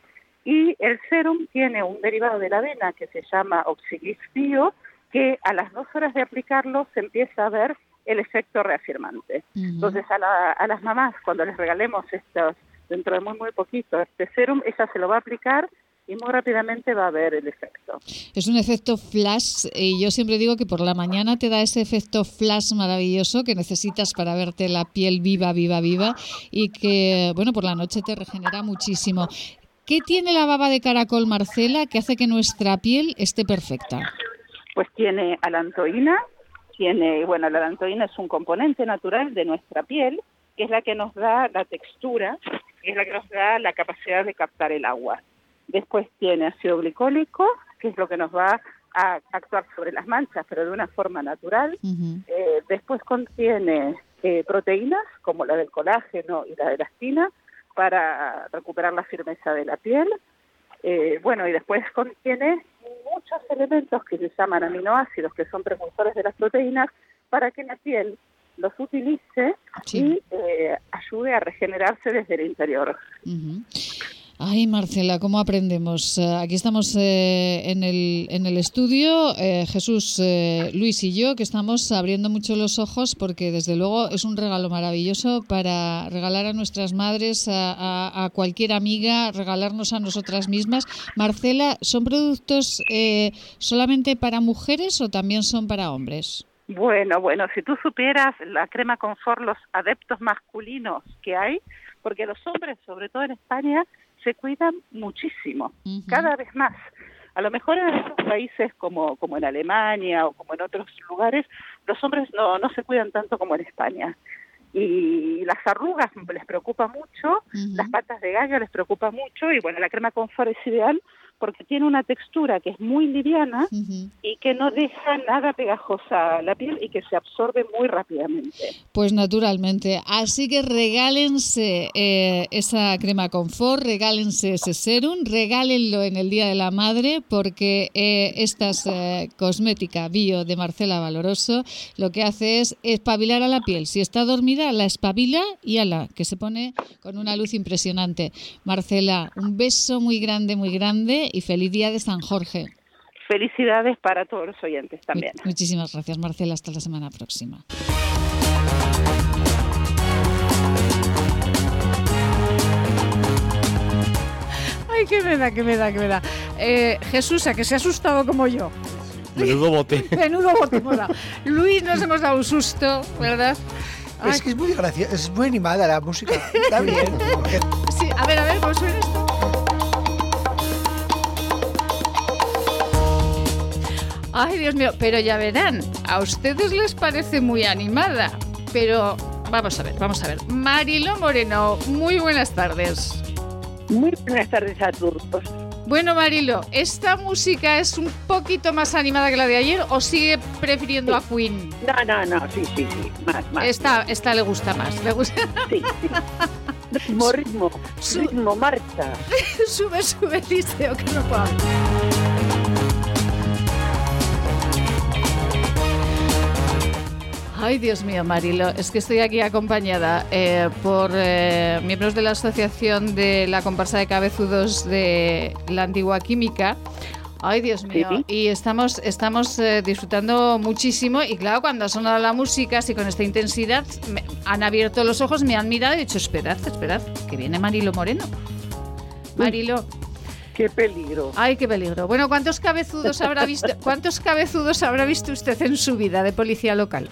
y el serum tiene un derivado de la avena que se llama Oxiglis Bio, que a las dos horas de aplicarlo se empieza a ver el efecto reafirmante. Entonces, a, a las mamás, cuando les regalemos estos, dentro de muy, muy poquito, este serum, ella se lo va a aplicar y muy rápidamente va a haber el efecto. Es un efecto flash y yo siempre digo que por la mañana te da ese efecto flash maravilloso que necesitas para verte la piel viva, viva, viva y que, bueno, por la noche te regenera muchísimo. ¿Qué tiene la baba de caracol, Marcela, que hace que nuestra piel esté perfecta? Pues tiene alantoína, tiene, bueno, la alantoína es un componente natural de nuestra piel, que es la que nos da la textura, que es la que nos da la capacidad de captar el agua. Después tiene ácido glicólico, que es lo que nos va a actuar sobre las manchas, pero de una forma natural. Eh, después contiene eh, proteínas, como la del colágeno y la de elastina, para recuperar la firmeza de la piel. Eh, bueno, y después contiene muchos elementos que se llaman aminoácidos, que son precursores de las proteínas, para que la piel los utilice y ayude a regenerarse desde el interior. Ay, Marcela, ¿cómo aprendemos? Eh, aquí estamos eh, en, el, en el estudio, eh, Jesús, Luis y yo, que estamos abriendo mucho los ojos porque desde luego es un regalo maravilloso para regalar a nuestras madres, a, cualquier amiga, regalarnos a nosotras mismas. Marcela, ¿son productos solamente para mujeres o también son para hombres? Bueno, bueno, si tú supieras la crema confort, los adeptos masculinos que hay, porque los hombres, sobre todo en España, se cuidan muchísimo, cada vez más. A lo mejor en otros países como, como en Alemania o como en otros lugares, los hombres no, no se cuidan tanto como en España. Y las arrugas les preocupa mucho, las patas de gallo les preocupa mucho y bueno, la crema confort es ideal porque tiene una textura que es muy liviana y que no deja nada pegajosa la piel y que se absorbe muy rápidamente. Pues naturalmente. Así que regálense eh, esa crema confort, regálense ese serum, regálenlo en el Día de la Madre porque eh, esta eh, cosmética bio de Marcela Valoroso lo que hace es espabilar a la piel. Si está dormida, la espabila y ala, que se pone con una luz impresionante. Marcela, un beso muy grande, muy grande y feliz día de San Jorge. Felicidades para todos los oyentes también. Muchísimas gracias, Marcela. Hasta la semana próxima. Ay, qué me da, qué me da, qué me da. Eh, Jesús, a que se ha asustado como yo. Menudo bote. Menudo bote, mola. Luis, nos hemos dado un susto, ¿verdad? Es que es muy graciosa, es muy animada la música. Está bien. Sí, a ver, a ver, ¿cómo suena esto? Ay, Dios mío, pero ya verán, a ustedes les parece muy animada, pero vamos a ver, vamos a ver. Marilo Moreno, muy buenas tardes. Muy buenas tardes a todos. Bueno, Marilo, ¿esta música es un poquito más animada que la de ayer o sigue prefiriendo a Queen? No, no, no, sí, sí, sí, más, más. Esta, esta le gusta más, le gusta. Sí, sí. Ritmo, ritmo, ritmo, marcha. sube, sube, Liceo, que no puedo. Ay, Dios mío, Marilo, es que estoy aquí acompañada eh, por eh, miembros de la Asociación de la Comparsa de Cabezudos de la Antigua Química. Ay, Dios mío. Y estamos, estamos eh, disfrutando muchísimo. Y claro, cuando ha sonado la música, así con esta intensidad, me han abierto los ojos, me han mirado y he dicho, esperad, esperad, que viene Marilo Moreno. Marilo. Qué peligro. Ay, qué peligro. Bueno, ¿cuántos cabezudos habrá visto? ¿Cuántos cabezudos habrá visto usted en su vida de policía local?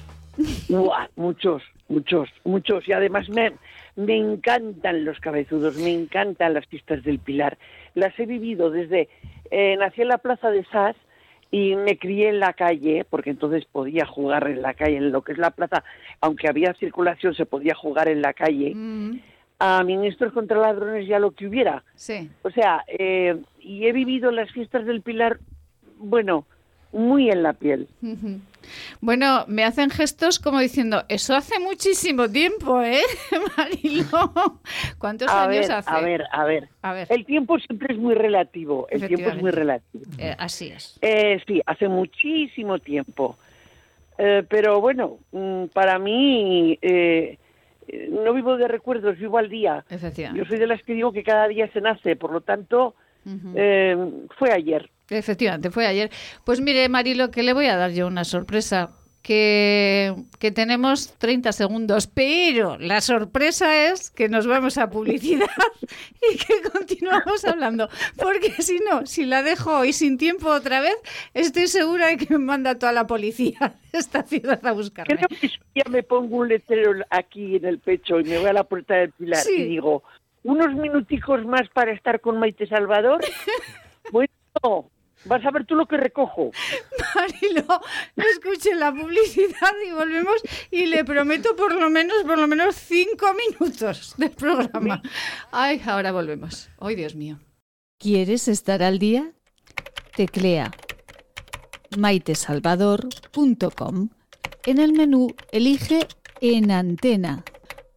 Muchos, muchos, muchos. Y además me, me encantan los cabezudos, me encantan las pistas del Pilar. Las he vivido desde... Eh, nací en la plaza de Sas y me crié en la calle, porque entonces podía jugar en la calle, en lo que es la plaza, aunque había circulación, se podía jugar en la calle. Mm. A ministros contra ladrones ya lo que hubiera. Sí. O sea, eh, y he vivido las fiestas del Pilar, bueno, muy en la piel. Bueno, me hacen gestos como diciendo, eso hace muchísimo tiempo, ¿eh, Marilo? ¿Cuántos años hace? A ver, a ver, a ver. El tiempo siempre es muy relativo, el tiempo es muy relativo. Eh, así es. Eh, sí, hace muchísimo tiempo. Eh, pero bueno, mm, para mí no vivo de recuerdos, vivo al día. Yo soy de las que digo que cada día se nace, por lo tanto, fue ayer. Efectivamente, fue ayer. Pues mire, Marilo, que le voy a dar yo una sorpresa. Que, que, tenemos 30 segundos, pero la sorpresa es que nos vamos a publicidad y que continuamos hablando, porque si no, si la dejo hoy sin tiempo otra vez, estoy segura de que me manda toda la policía de esta ciudad a buscarme. Creo que ya me pongo un letrero aquí en el pecho y me voy a la puerta del Pilar y digo, unos minuticos más para estar con Maite Salvador. Bueno, Vas a ver tú lo que recojo. Marilo, escuche la publicidad y volvemos y le prometo por lo menos, por lo menos cinco minutos del programa. Ay, ahora volvemos. Ay, Dios mío. ¿Quieres estar al día? Teclea maitesalvador.com. En el menú elige En Antena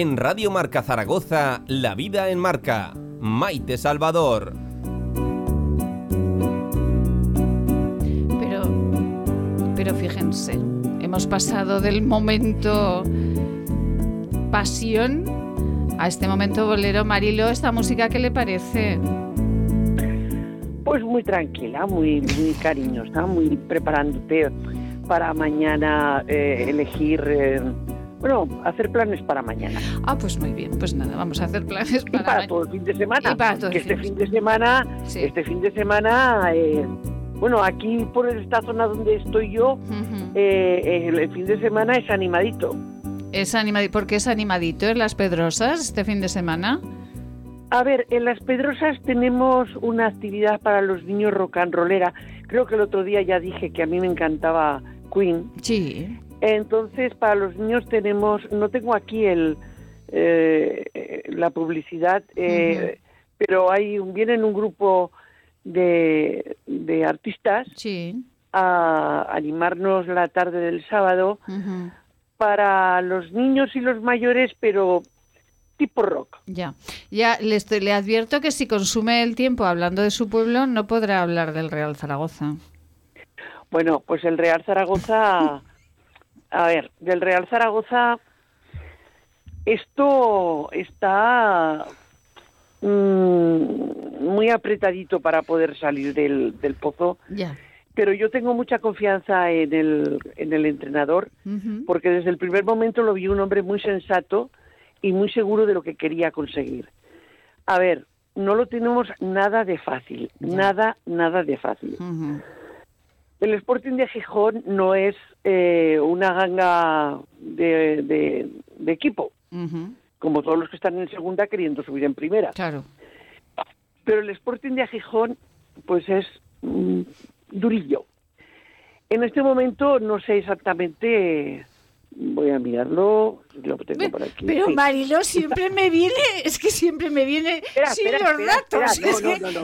En Radio Marca Zaragoza, La Vida en Marca. Maite Salvador. Pero, pero fíjense, hemos pasado del momento pasión a este momento bolero. Marilo, ¿esta música qué le parece? Pues muy tranquila, muy, muy cariñosa, muy preparándote para mañana eh, elegir... Eh, bueno, hacer planes para mañana. Ah, pues muy bien, pues nada, vamos a hacer planes para, para todo el fin de semana. que este fin de semana, este fin de semana, eh, bueno, aquí por esta zona donde estoy yo, eh, el, fin de semana es animadito. Es animadito, ¿por qué es animadito en las Pedrosas este fin de semana? A ver, en las Pedrosas tenemos una actividad para los niños rock and rollera. Creo que el otro día ya dije que a mí me encantaba Queen. Sí. Entonces, para los niños tenemos, no tengo aquí el eh, la publicidad, eh, pero hay un, vienen un grupo de, de artistas a animarnos la tarde del sábado para los niños y los mayores, pero tipo rock. Ya, ya le, le advierto que si consume el tiempo hablando de su pueblo, no podrá hablar del Real Zaragoza. Bueno, pues el Real Zaragoza, a ver, del Real Zaragoza, esto está mm, muy apretadito para poder salir del, pozo. Ya. Pero yo tengo mucha confianza en el, en el entrenador, porque desde el primer momento lo vi un hombre muy sensato y muy seguro de lo que quería conseguir. A ver, no lo tenemos nada de fácil, nada, nada de fácil. El Sporting de Gijón no es eh, una ganga de, equipo, como todos los que están en segunda queriendo subir en primera. Claro. Pero el Sporting de Gijón, pues es mm, durillo. En este momento no sé exactamente voy a mirarlo, lo tengo por aquí. Pero Marilo siempre me viene, es que siempre me viene sin los datos.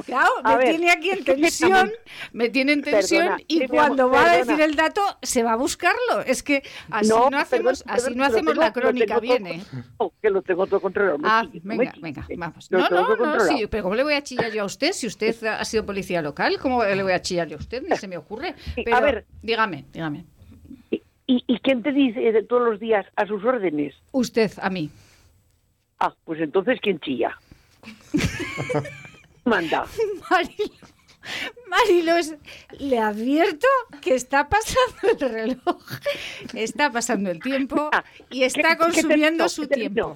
claro, me tiene aquí en tensión, me tiene en tensión y cuando va a decir el dato se va a buscarlo. Es que así no, hacemos, así no hacemos la crónica, viene. que lo tengo todo controlado. Ah, venga, venga, vamos. No, no, no, sí, pero ¿cómo le voy a chillar yo a usted si usted ha sido policía local? ¿Cómo le voy a chillar yo a usted? Ni se me ocurre. Pero, a ver, dígame, dígame. ¿Y, quién te dice todos los días a sus órdenes? Usted, a mí. Ah, pues entonces, ¿quién chilla? Manda. Marilo, le advierto que está pasando el reloj, está pasando el tiempo ah, y está consumiendo su tiempo.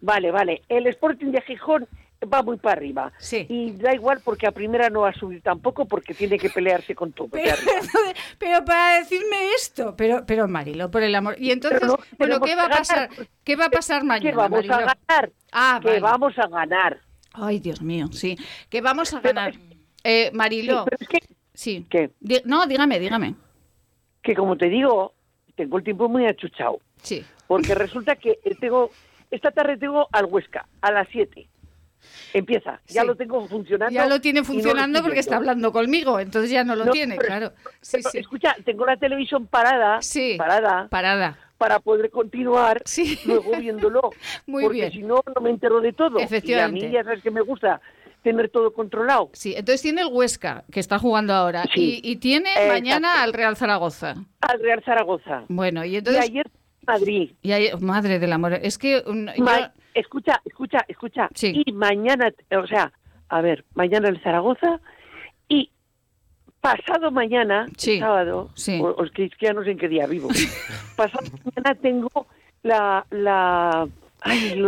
Vale, vale. El Sporting de Gijón va muy para arriba. Sí. Y da igual porque a primera no va a subir tampoco porque tiene que pelearse con todo. Pero, para decirme esto, pero pero Marilo, por el amor. Y entonces, bueno, ¿qué va a pasar? ¿Qué va a pasar mañana? Que vamos a ganar. Ah, que vamos a ganar. Ay, Dios mío, sí. Que vamos a ganar. eh, Marilo. Sí. ¿Qué? no, dígame, dígame. Que como te digo, tengo el tiempo muy achuchado. Sí. Porque resulta que tengo esta tarde tengo al Huesca a las 7 empieza, ya lo tengo funcionando. Ya lo tiene funcionando porque está hablando conmigo, entonces ya no lo tiene, claro. Escucha, tengo la televisión parada, parada, parada. Para poder continuar luego viéndolo. Muy porque si no, no me entero de todo. Efectivamente. Y a mí ya sabes que me gusta tener todo controlado. Sí, entonces tiene el Huesca, que está jugando ahora, y, tiene mañana al Real Zaragoza. Al Real Zaragoza. Bueno, y entonces... Y ayer Madrid. Y ayer, madre del amor, es que escucha, escucha, escucha. Y mañana, o sea, a ver, mañana el Zaragoza y pasado mañana, sábado, os que ya no sé en qué día vivo. pasado mañana tengo la la ay,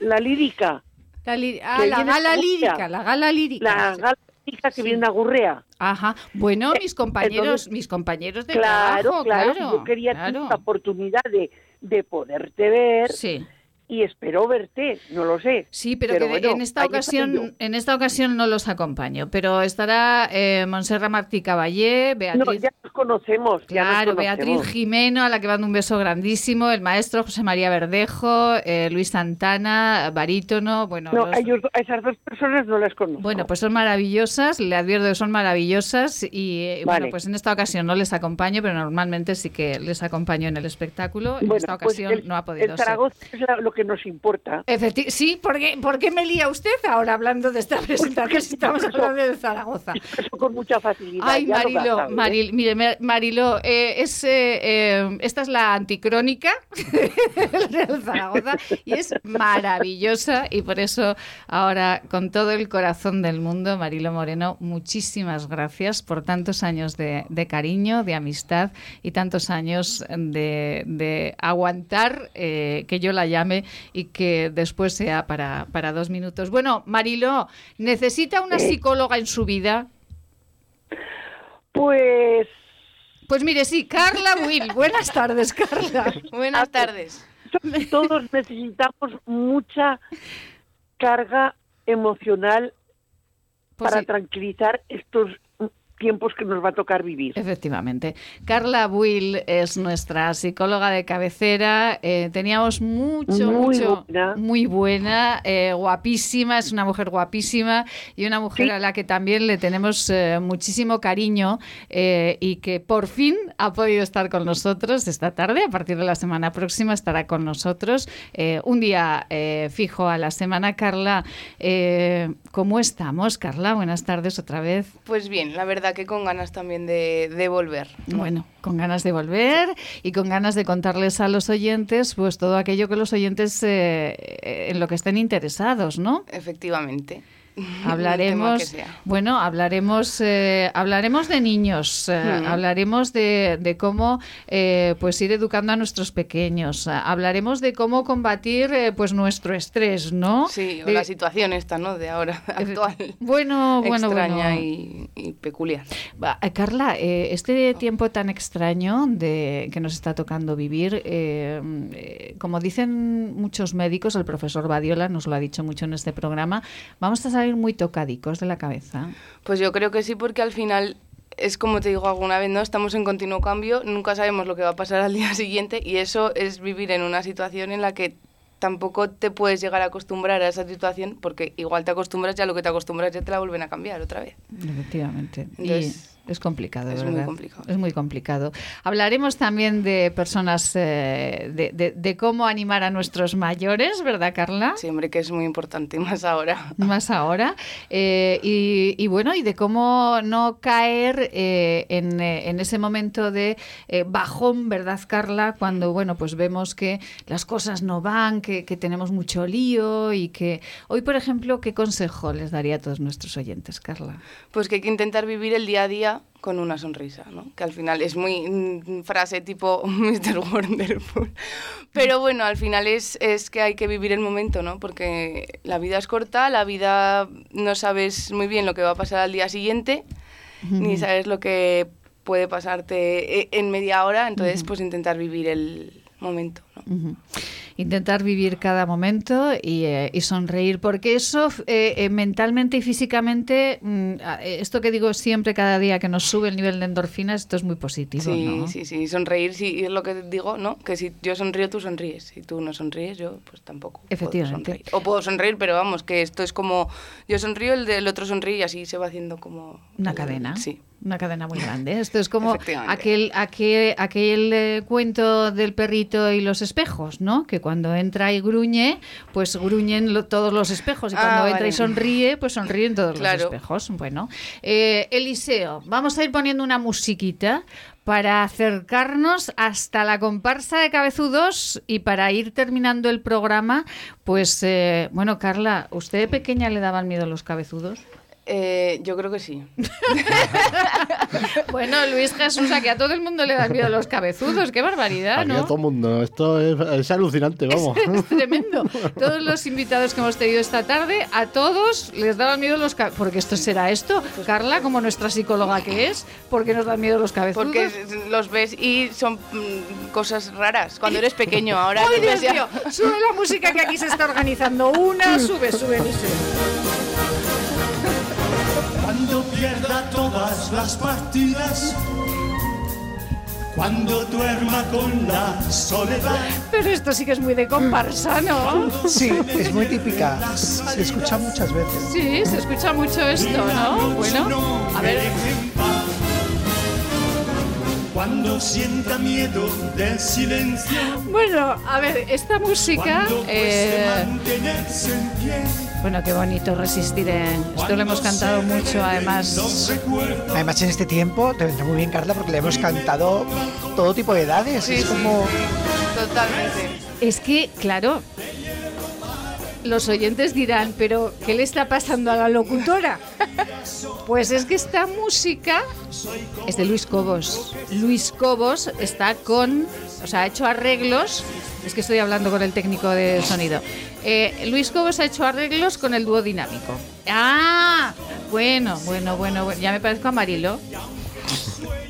la lírica. La, ah, la gala lírica, la gala lírica. La gala lírica que viene a Gurrea. Ajá. Bueno, eh, mis compañeros, mis compañeros de claro, trabajo, claro, claro. Yo quería tener la oportunidad de, de poderte ver. Sí y espero verte, no lo sé. Sí, pero, que en esta ocasión en esta ocasión no los acompaño, pero estará eh, Monserrat Martí Caballé, Beatriz. No, ya nos conocemos. Claro, Beatriz Jimeno, a la que mando un beso grandísimo, el maestro José María Verdejo, eh, Luis Santana, barítono, bueno. No, a, esas dos personas no las conozco. Bueno, pues son maravillosas, le advierto que son maravillosas y eh, bueno, pues en esta ocasión no les acompaño, pero normalmente sí que les acompaño en el espectáculo. En esta pues ocasión no ha podido el Zaragoza Es lo que nos importa. sí, porque ¿por qué me lía usted ahora hablando de esta presentación estamos hablando de Zaragoza? Eso con mucha facilidad. Ay, Marilo, ¿eh? Maril, mire, Marilo, eh, es, eh, esta es la anticrónica de Zaragoza y es maravillosa y por eso ahora con todo el corazón del mundo, Marilo Moreno, muchísimas gracias por tantos años de, cariño, de amistad y tantos años de, aguantar que yo la llame y que después sea para, para dos minutos. Bueno, Marilo, ¿necesita una psicóloga en su vida? Pues... Pues mire, sí, Carla Will. Buenas tardes, Carla. Buenas tardes. Todos necesitamos mucha carga emocional pues para tranquilizar estos tiempos que nos va a tocar vivir. Efectivamente. Carla Will es nuestra psicóloga de cabecera. Eh, teníamos mucho, muy mucho, buena. muy buena, eh, guapísima, es una mujer guapísima y una mujer a la que también le tenemos eh, muchísimo cariño y que por fin ha podido estar con nosotros esta tarde. A partir de la semana próxima estará con nosotros un día fijo a la semana. Carla, ¿cómo estamos? Carla, buenas tardes otra vez. Pues bien, la verdad que con ganas también de, volver. Bueno, con ganas de volver y con ganas de contarles a los oyentes pues todo aquello que los oyentes eh, en lo que estén interesados, ¿no? Efectivamente. Hablaremos, bueno, hablaremos, eh, hablaremos de niños, eh, hablaremos de, cómo, eh, pues ir educando a nuestros pequeños, hablaremos de cómo combatir, pues nuestro estrés, ¿no? Sí, la situación esta, ¿no? De ahora actual. Bueno, bueno, extraña Y, peculiar. Carla, este tiempo tan extraño de que nos está tocando vivir, como dicen muchos médicos, el profesor Badiola nos lo ha dicho mucho en este programa, vamos a salir muy tocadicos de la cabeza? Pues yo creo que sí, porque al final es como te digo alguna vez, ¿no? Estamos en continuo cambio, nunca sabemos lo que va a pasar al día siguiente y eso es vivir en una situación en la que tampoco te puedes llegar a acostumbrar a esa situación porque igual te acostumbras ya lo que te acostumbras ya te la vuelven a cambiar otra vez. Efectivamente. Entonces, es complicado, es muy complicado. Es muy complicado. Hablaremos también de personas, eh, de, cómo animar a nuestros mayores, ¿verdad, Carla? Sí, hombre, que es muy importante, más ahora. Más ahora. Eh, y, bueno, y de cómo no caer eh, en, ese momento de bajón, ¿verdad, Carla? Cuando, bueno, pues vemos que las cosas no van, que, que tenemos mucho lío y que... Hoy, por ejemplo, ¿qué consejo les daría a todos nuestros oyentes, Carla? Pues que hay que intentar vivir el día a día con una sonrisa, ¿no? Que al final es muy mm, frase tipo Mr. Wonderful. Pero bueno, al final es, es que hay que vivir el momento, ¿no? Porque la vida es corta, la vida no sabes muy bien lo que va a pasar al día siguiente, ni sabes lo que puede pasarte eh, en media hora, entonces pues intentar vivir el momento, ¿no? intentar vivir cada momento y, eh, sonreír, porque eso eh, eh, mentalmente y físicamente, mm, esto que digo siempre cada día que nos sube el nivel de endorfinas, esto es muy positivo. Sí, sí, sí, sonreír, sí, es lo que digo, ¿no? Que si yo sonrío, tú sonríes, si tú no sonríes, yo pues tampoco. Efectivamente. o puedo sonreír, pero vamos, que esto es como yo sonrío, el del otro sonríe y así se va haciendo como... Una cadena. Sí una cadena muy grande. Esto es como aquel, aquel, aquel eh, cuento del perrito y los espejos, ¿no? Que cuando entra y gruñe, pues gruñen todos los espejos. Y cuando ah, entra y sonríe, pues sonríen todos los espejos. Bueno, eh, Eliseo, vamos a ir poniendo una musiquita para acercarnos hasta la comparsa de cabezudos y para ir terminando el programa, pues eh, bueno, Carla, ¿usted de pequeña le daban miedo los cabezudos? Eh, yo creo que sí. bueno, Luis Jesús, aquí a todo el mundo le dan miedo los cabezudos. Qué barbaridad, ¿no? a todo el mundo. Esto es, alucinante, vamos. Es, tremendo. Todos los invitados que hemos tenido esta tarde, a todos les daban miedo los cabezudos. Porque esto será esto. Carla, como nuestra psicóloga que es, ¿por qué nos dan miedo los cabezudos? Porque los ves y son mm, cosas raras. Cuando eres pequeño, ahora... ¡Ay, Dios mío! Sube la música que aquí se está organizando. Una, sube, sube, sube cuando pierda todas las partidas. Cuando duerma con la soledad. Pero esto sí que es muy de comparsa, ¿no? Sí, es muy típica. Se escucha muchas veces. Sí, se escucha mucho esto, ¿no? Bueno, a ver. Cuando sienta miedo del silencio. Bueno, a ver, esta música. Eh, bueno, qué bonito resistir. En... Esto lo hemos cantado mucho, además. Además, en este tiempo te vendrá muy bien, Carla, porque le hemos cantado todo tipo de edades. es como. Totalmente. Es que, claro, los oyentes dirán, pero ¿qué le está pasando a la locutora? Pues es que esta música es de Luis Cobos. Luis Cobos está con, o sea, ha hecho arreglos, es que estoy hablando con el técnico de sonido. Eh, Luis Cobos ha hecho arreglos con el dúo dinámico. Ah, bueno, bueno, bueno, ya me parezco a Marilo.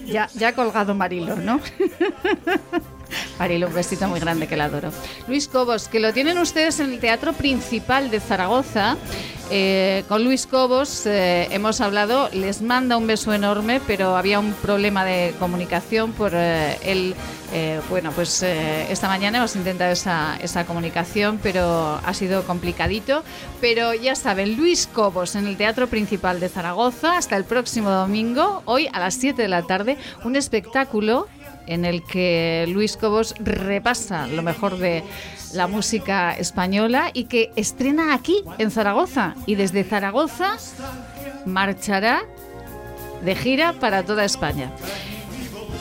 Ya, ya ha colgado Marilo, ¿no? Marilo, un besito muy grande que la adoro. Luis Cobos, que lo tienen ustedes en el Teatro Principal de Zaragoza. Eh, con Luis Cobos eh, hemos hablado, les manda un beso enorme, pero había un problema de comunicación por eh, el... bueno, pues esta mañana hemos intentado esa, esa comunicación, pero ha sido complicadito. Pero ya saben, Luis Cobos en el Teatro Principal de Zaragoza hasta el próximo domingo, hoy a las 7 de la tarde, un espectáculo en el que Luis Cobos repasa lo mejor de la música española y que estrena aquí, en Zaragoza. Y desde Zaragoza marchará de gira para toda España.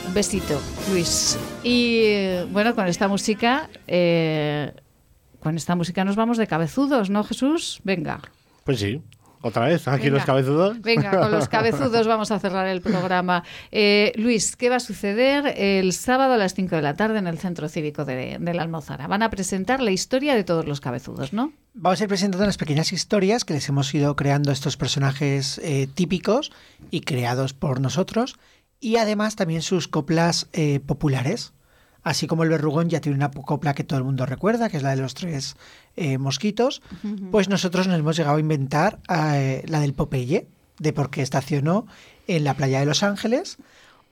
Un besito, Luis. Y bueno, con esta música, eh, con esta música nos vamos de cabezudos, ¿no, Jesús? Venga. Pues sí. Otra vez, aquí los cabezudos. Venga, con los cabezudos vamos a cerrar el programa. Eh, Luis, ¿qué va a suceder el sábado a las 5 de la tarde en el Centro Cívico de, la Almozara? Van a presentar la historia de todos los cabezudos, ¿no? Vamos a ir presentando las pequeñas historias que les hemos ido creando estos personajes eh, típicos y creados por nosotros, y además también sus coplas eh, populares. Así como el verrugón ya tiene una copla que todo el mundo recuerda, que es la de los tres eh, mosquitos, pues nosotros nos hemos llegado a inventar eh, la del Popeye, de por qué estacionó en la playa de Los Ángeles,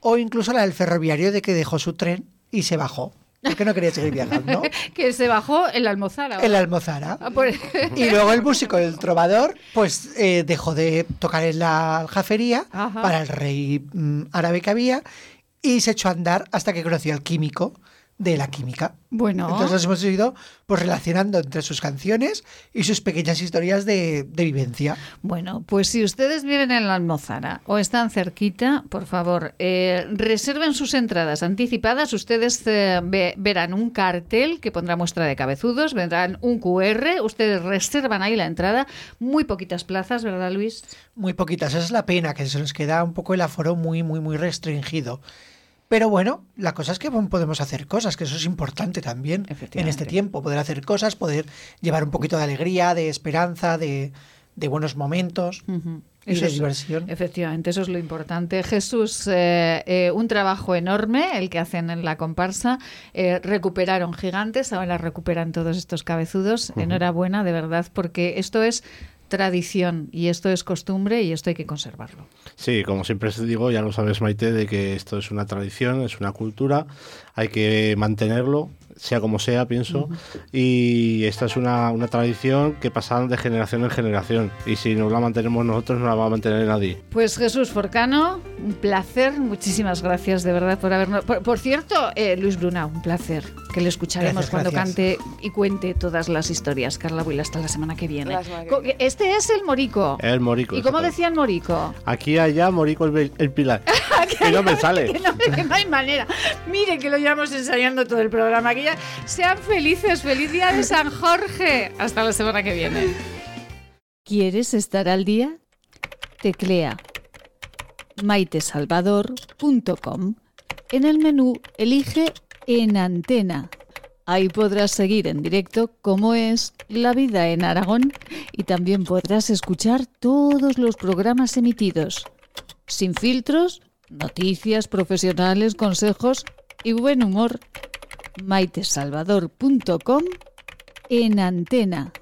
o incluso la del ferroviario de que dejó su tren y se bajó. Porque no quería seguir viajando. que se bajó en la almozara. En la almozara. Ah, pues. y luego el músico del trovador, pues eh, dejó de tocar en la aljafería para el rey mm, árabe que había y se echó a andar hasta que conoció al químico de la química. Bueno. Entonces hemos ido pues, relacionando entre sus canciones y sus pequeñas historias de, vivencia. Bueno, pues si ustedes viven en la Almozara o están cerquita, por favor, eh, reserven sus entradas anticipadas. Ustedes eh, verán un cartel que pondrá muestra de cabezudos, vendrán un QR, ustedes reservan ahí la entrada. Muy poquitas plazas, ¿verdad, Luis? Muy poquitas. Esa es la pena, que se nos queda un poco el aforo muy, muy, muy restringido. Pero bueno, la cosa es que podemos hacer cosas, que eso es importante también en este tiempo, poder hacer cosas, poder llevar un poquito de alegría, de esperanza, de, buenos momentos. Y de diversión. efectivamente, eso es lo importante. Jesús, eh, eh, un trabajo enorme el que hacen en la comparsa. Eh, recuperaron gigantes, ahora recuperan todos estos cabezudos. Enhorabuena, de verdad, porque esto es tradición y esto es costumbre y esto hay que conservarlo. Sí, como siempre te digo, ya lo sabes Maite, de que esto es una tradición, es una cultura, hay que mantenerlo sea como sea, pienso. Y esta es una, una, tradición que pasa de generación en generación. Y si no la mantenemos nosotros, no la va a mantener nadie. Pues Jesús Forcano, un placer. Muchísimas gracias de verdad por habernos. Por, cierto, eh, Luis Bruna, un placer. Que le escucharemos cuando cante y cuente todas las historias. Carla Will, hasta la semana que viene. Este es el Morico. El Morico. ¿Y cómo decía el Morico? Aquí, allá, Morico el, el Pilar. que no me sale. Que no, que no hay manera. Mire que lo llevamos ensayando todo el programa. Aquí sean felices. Feliz día de San Jorge. Hasta la semana que viene. ¿Quieres estar al día? Teclea maitesalvador.com. En el menú elige En Antena. Ahí podrás seguir en directo cómo es la vida en Aragón y también podrás escuchar todos los programas emitidos. Sin filtros, noticias profesionales, consejos y buen humor maitesalvador.com en antena.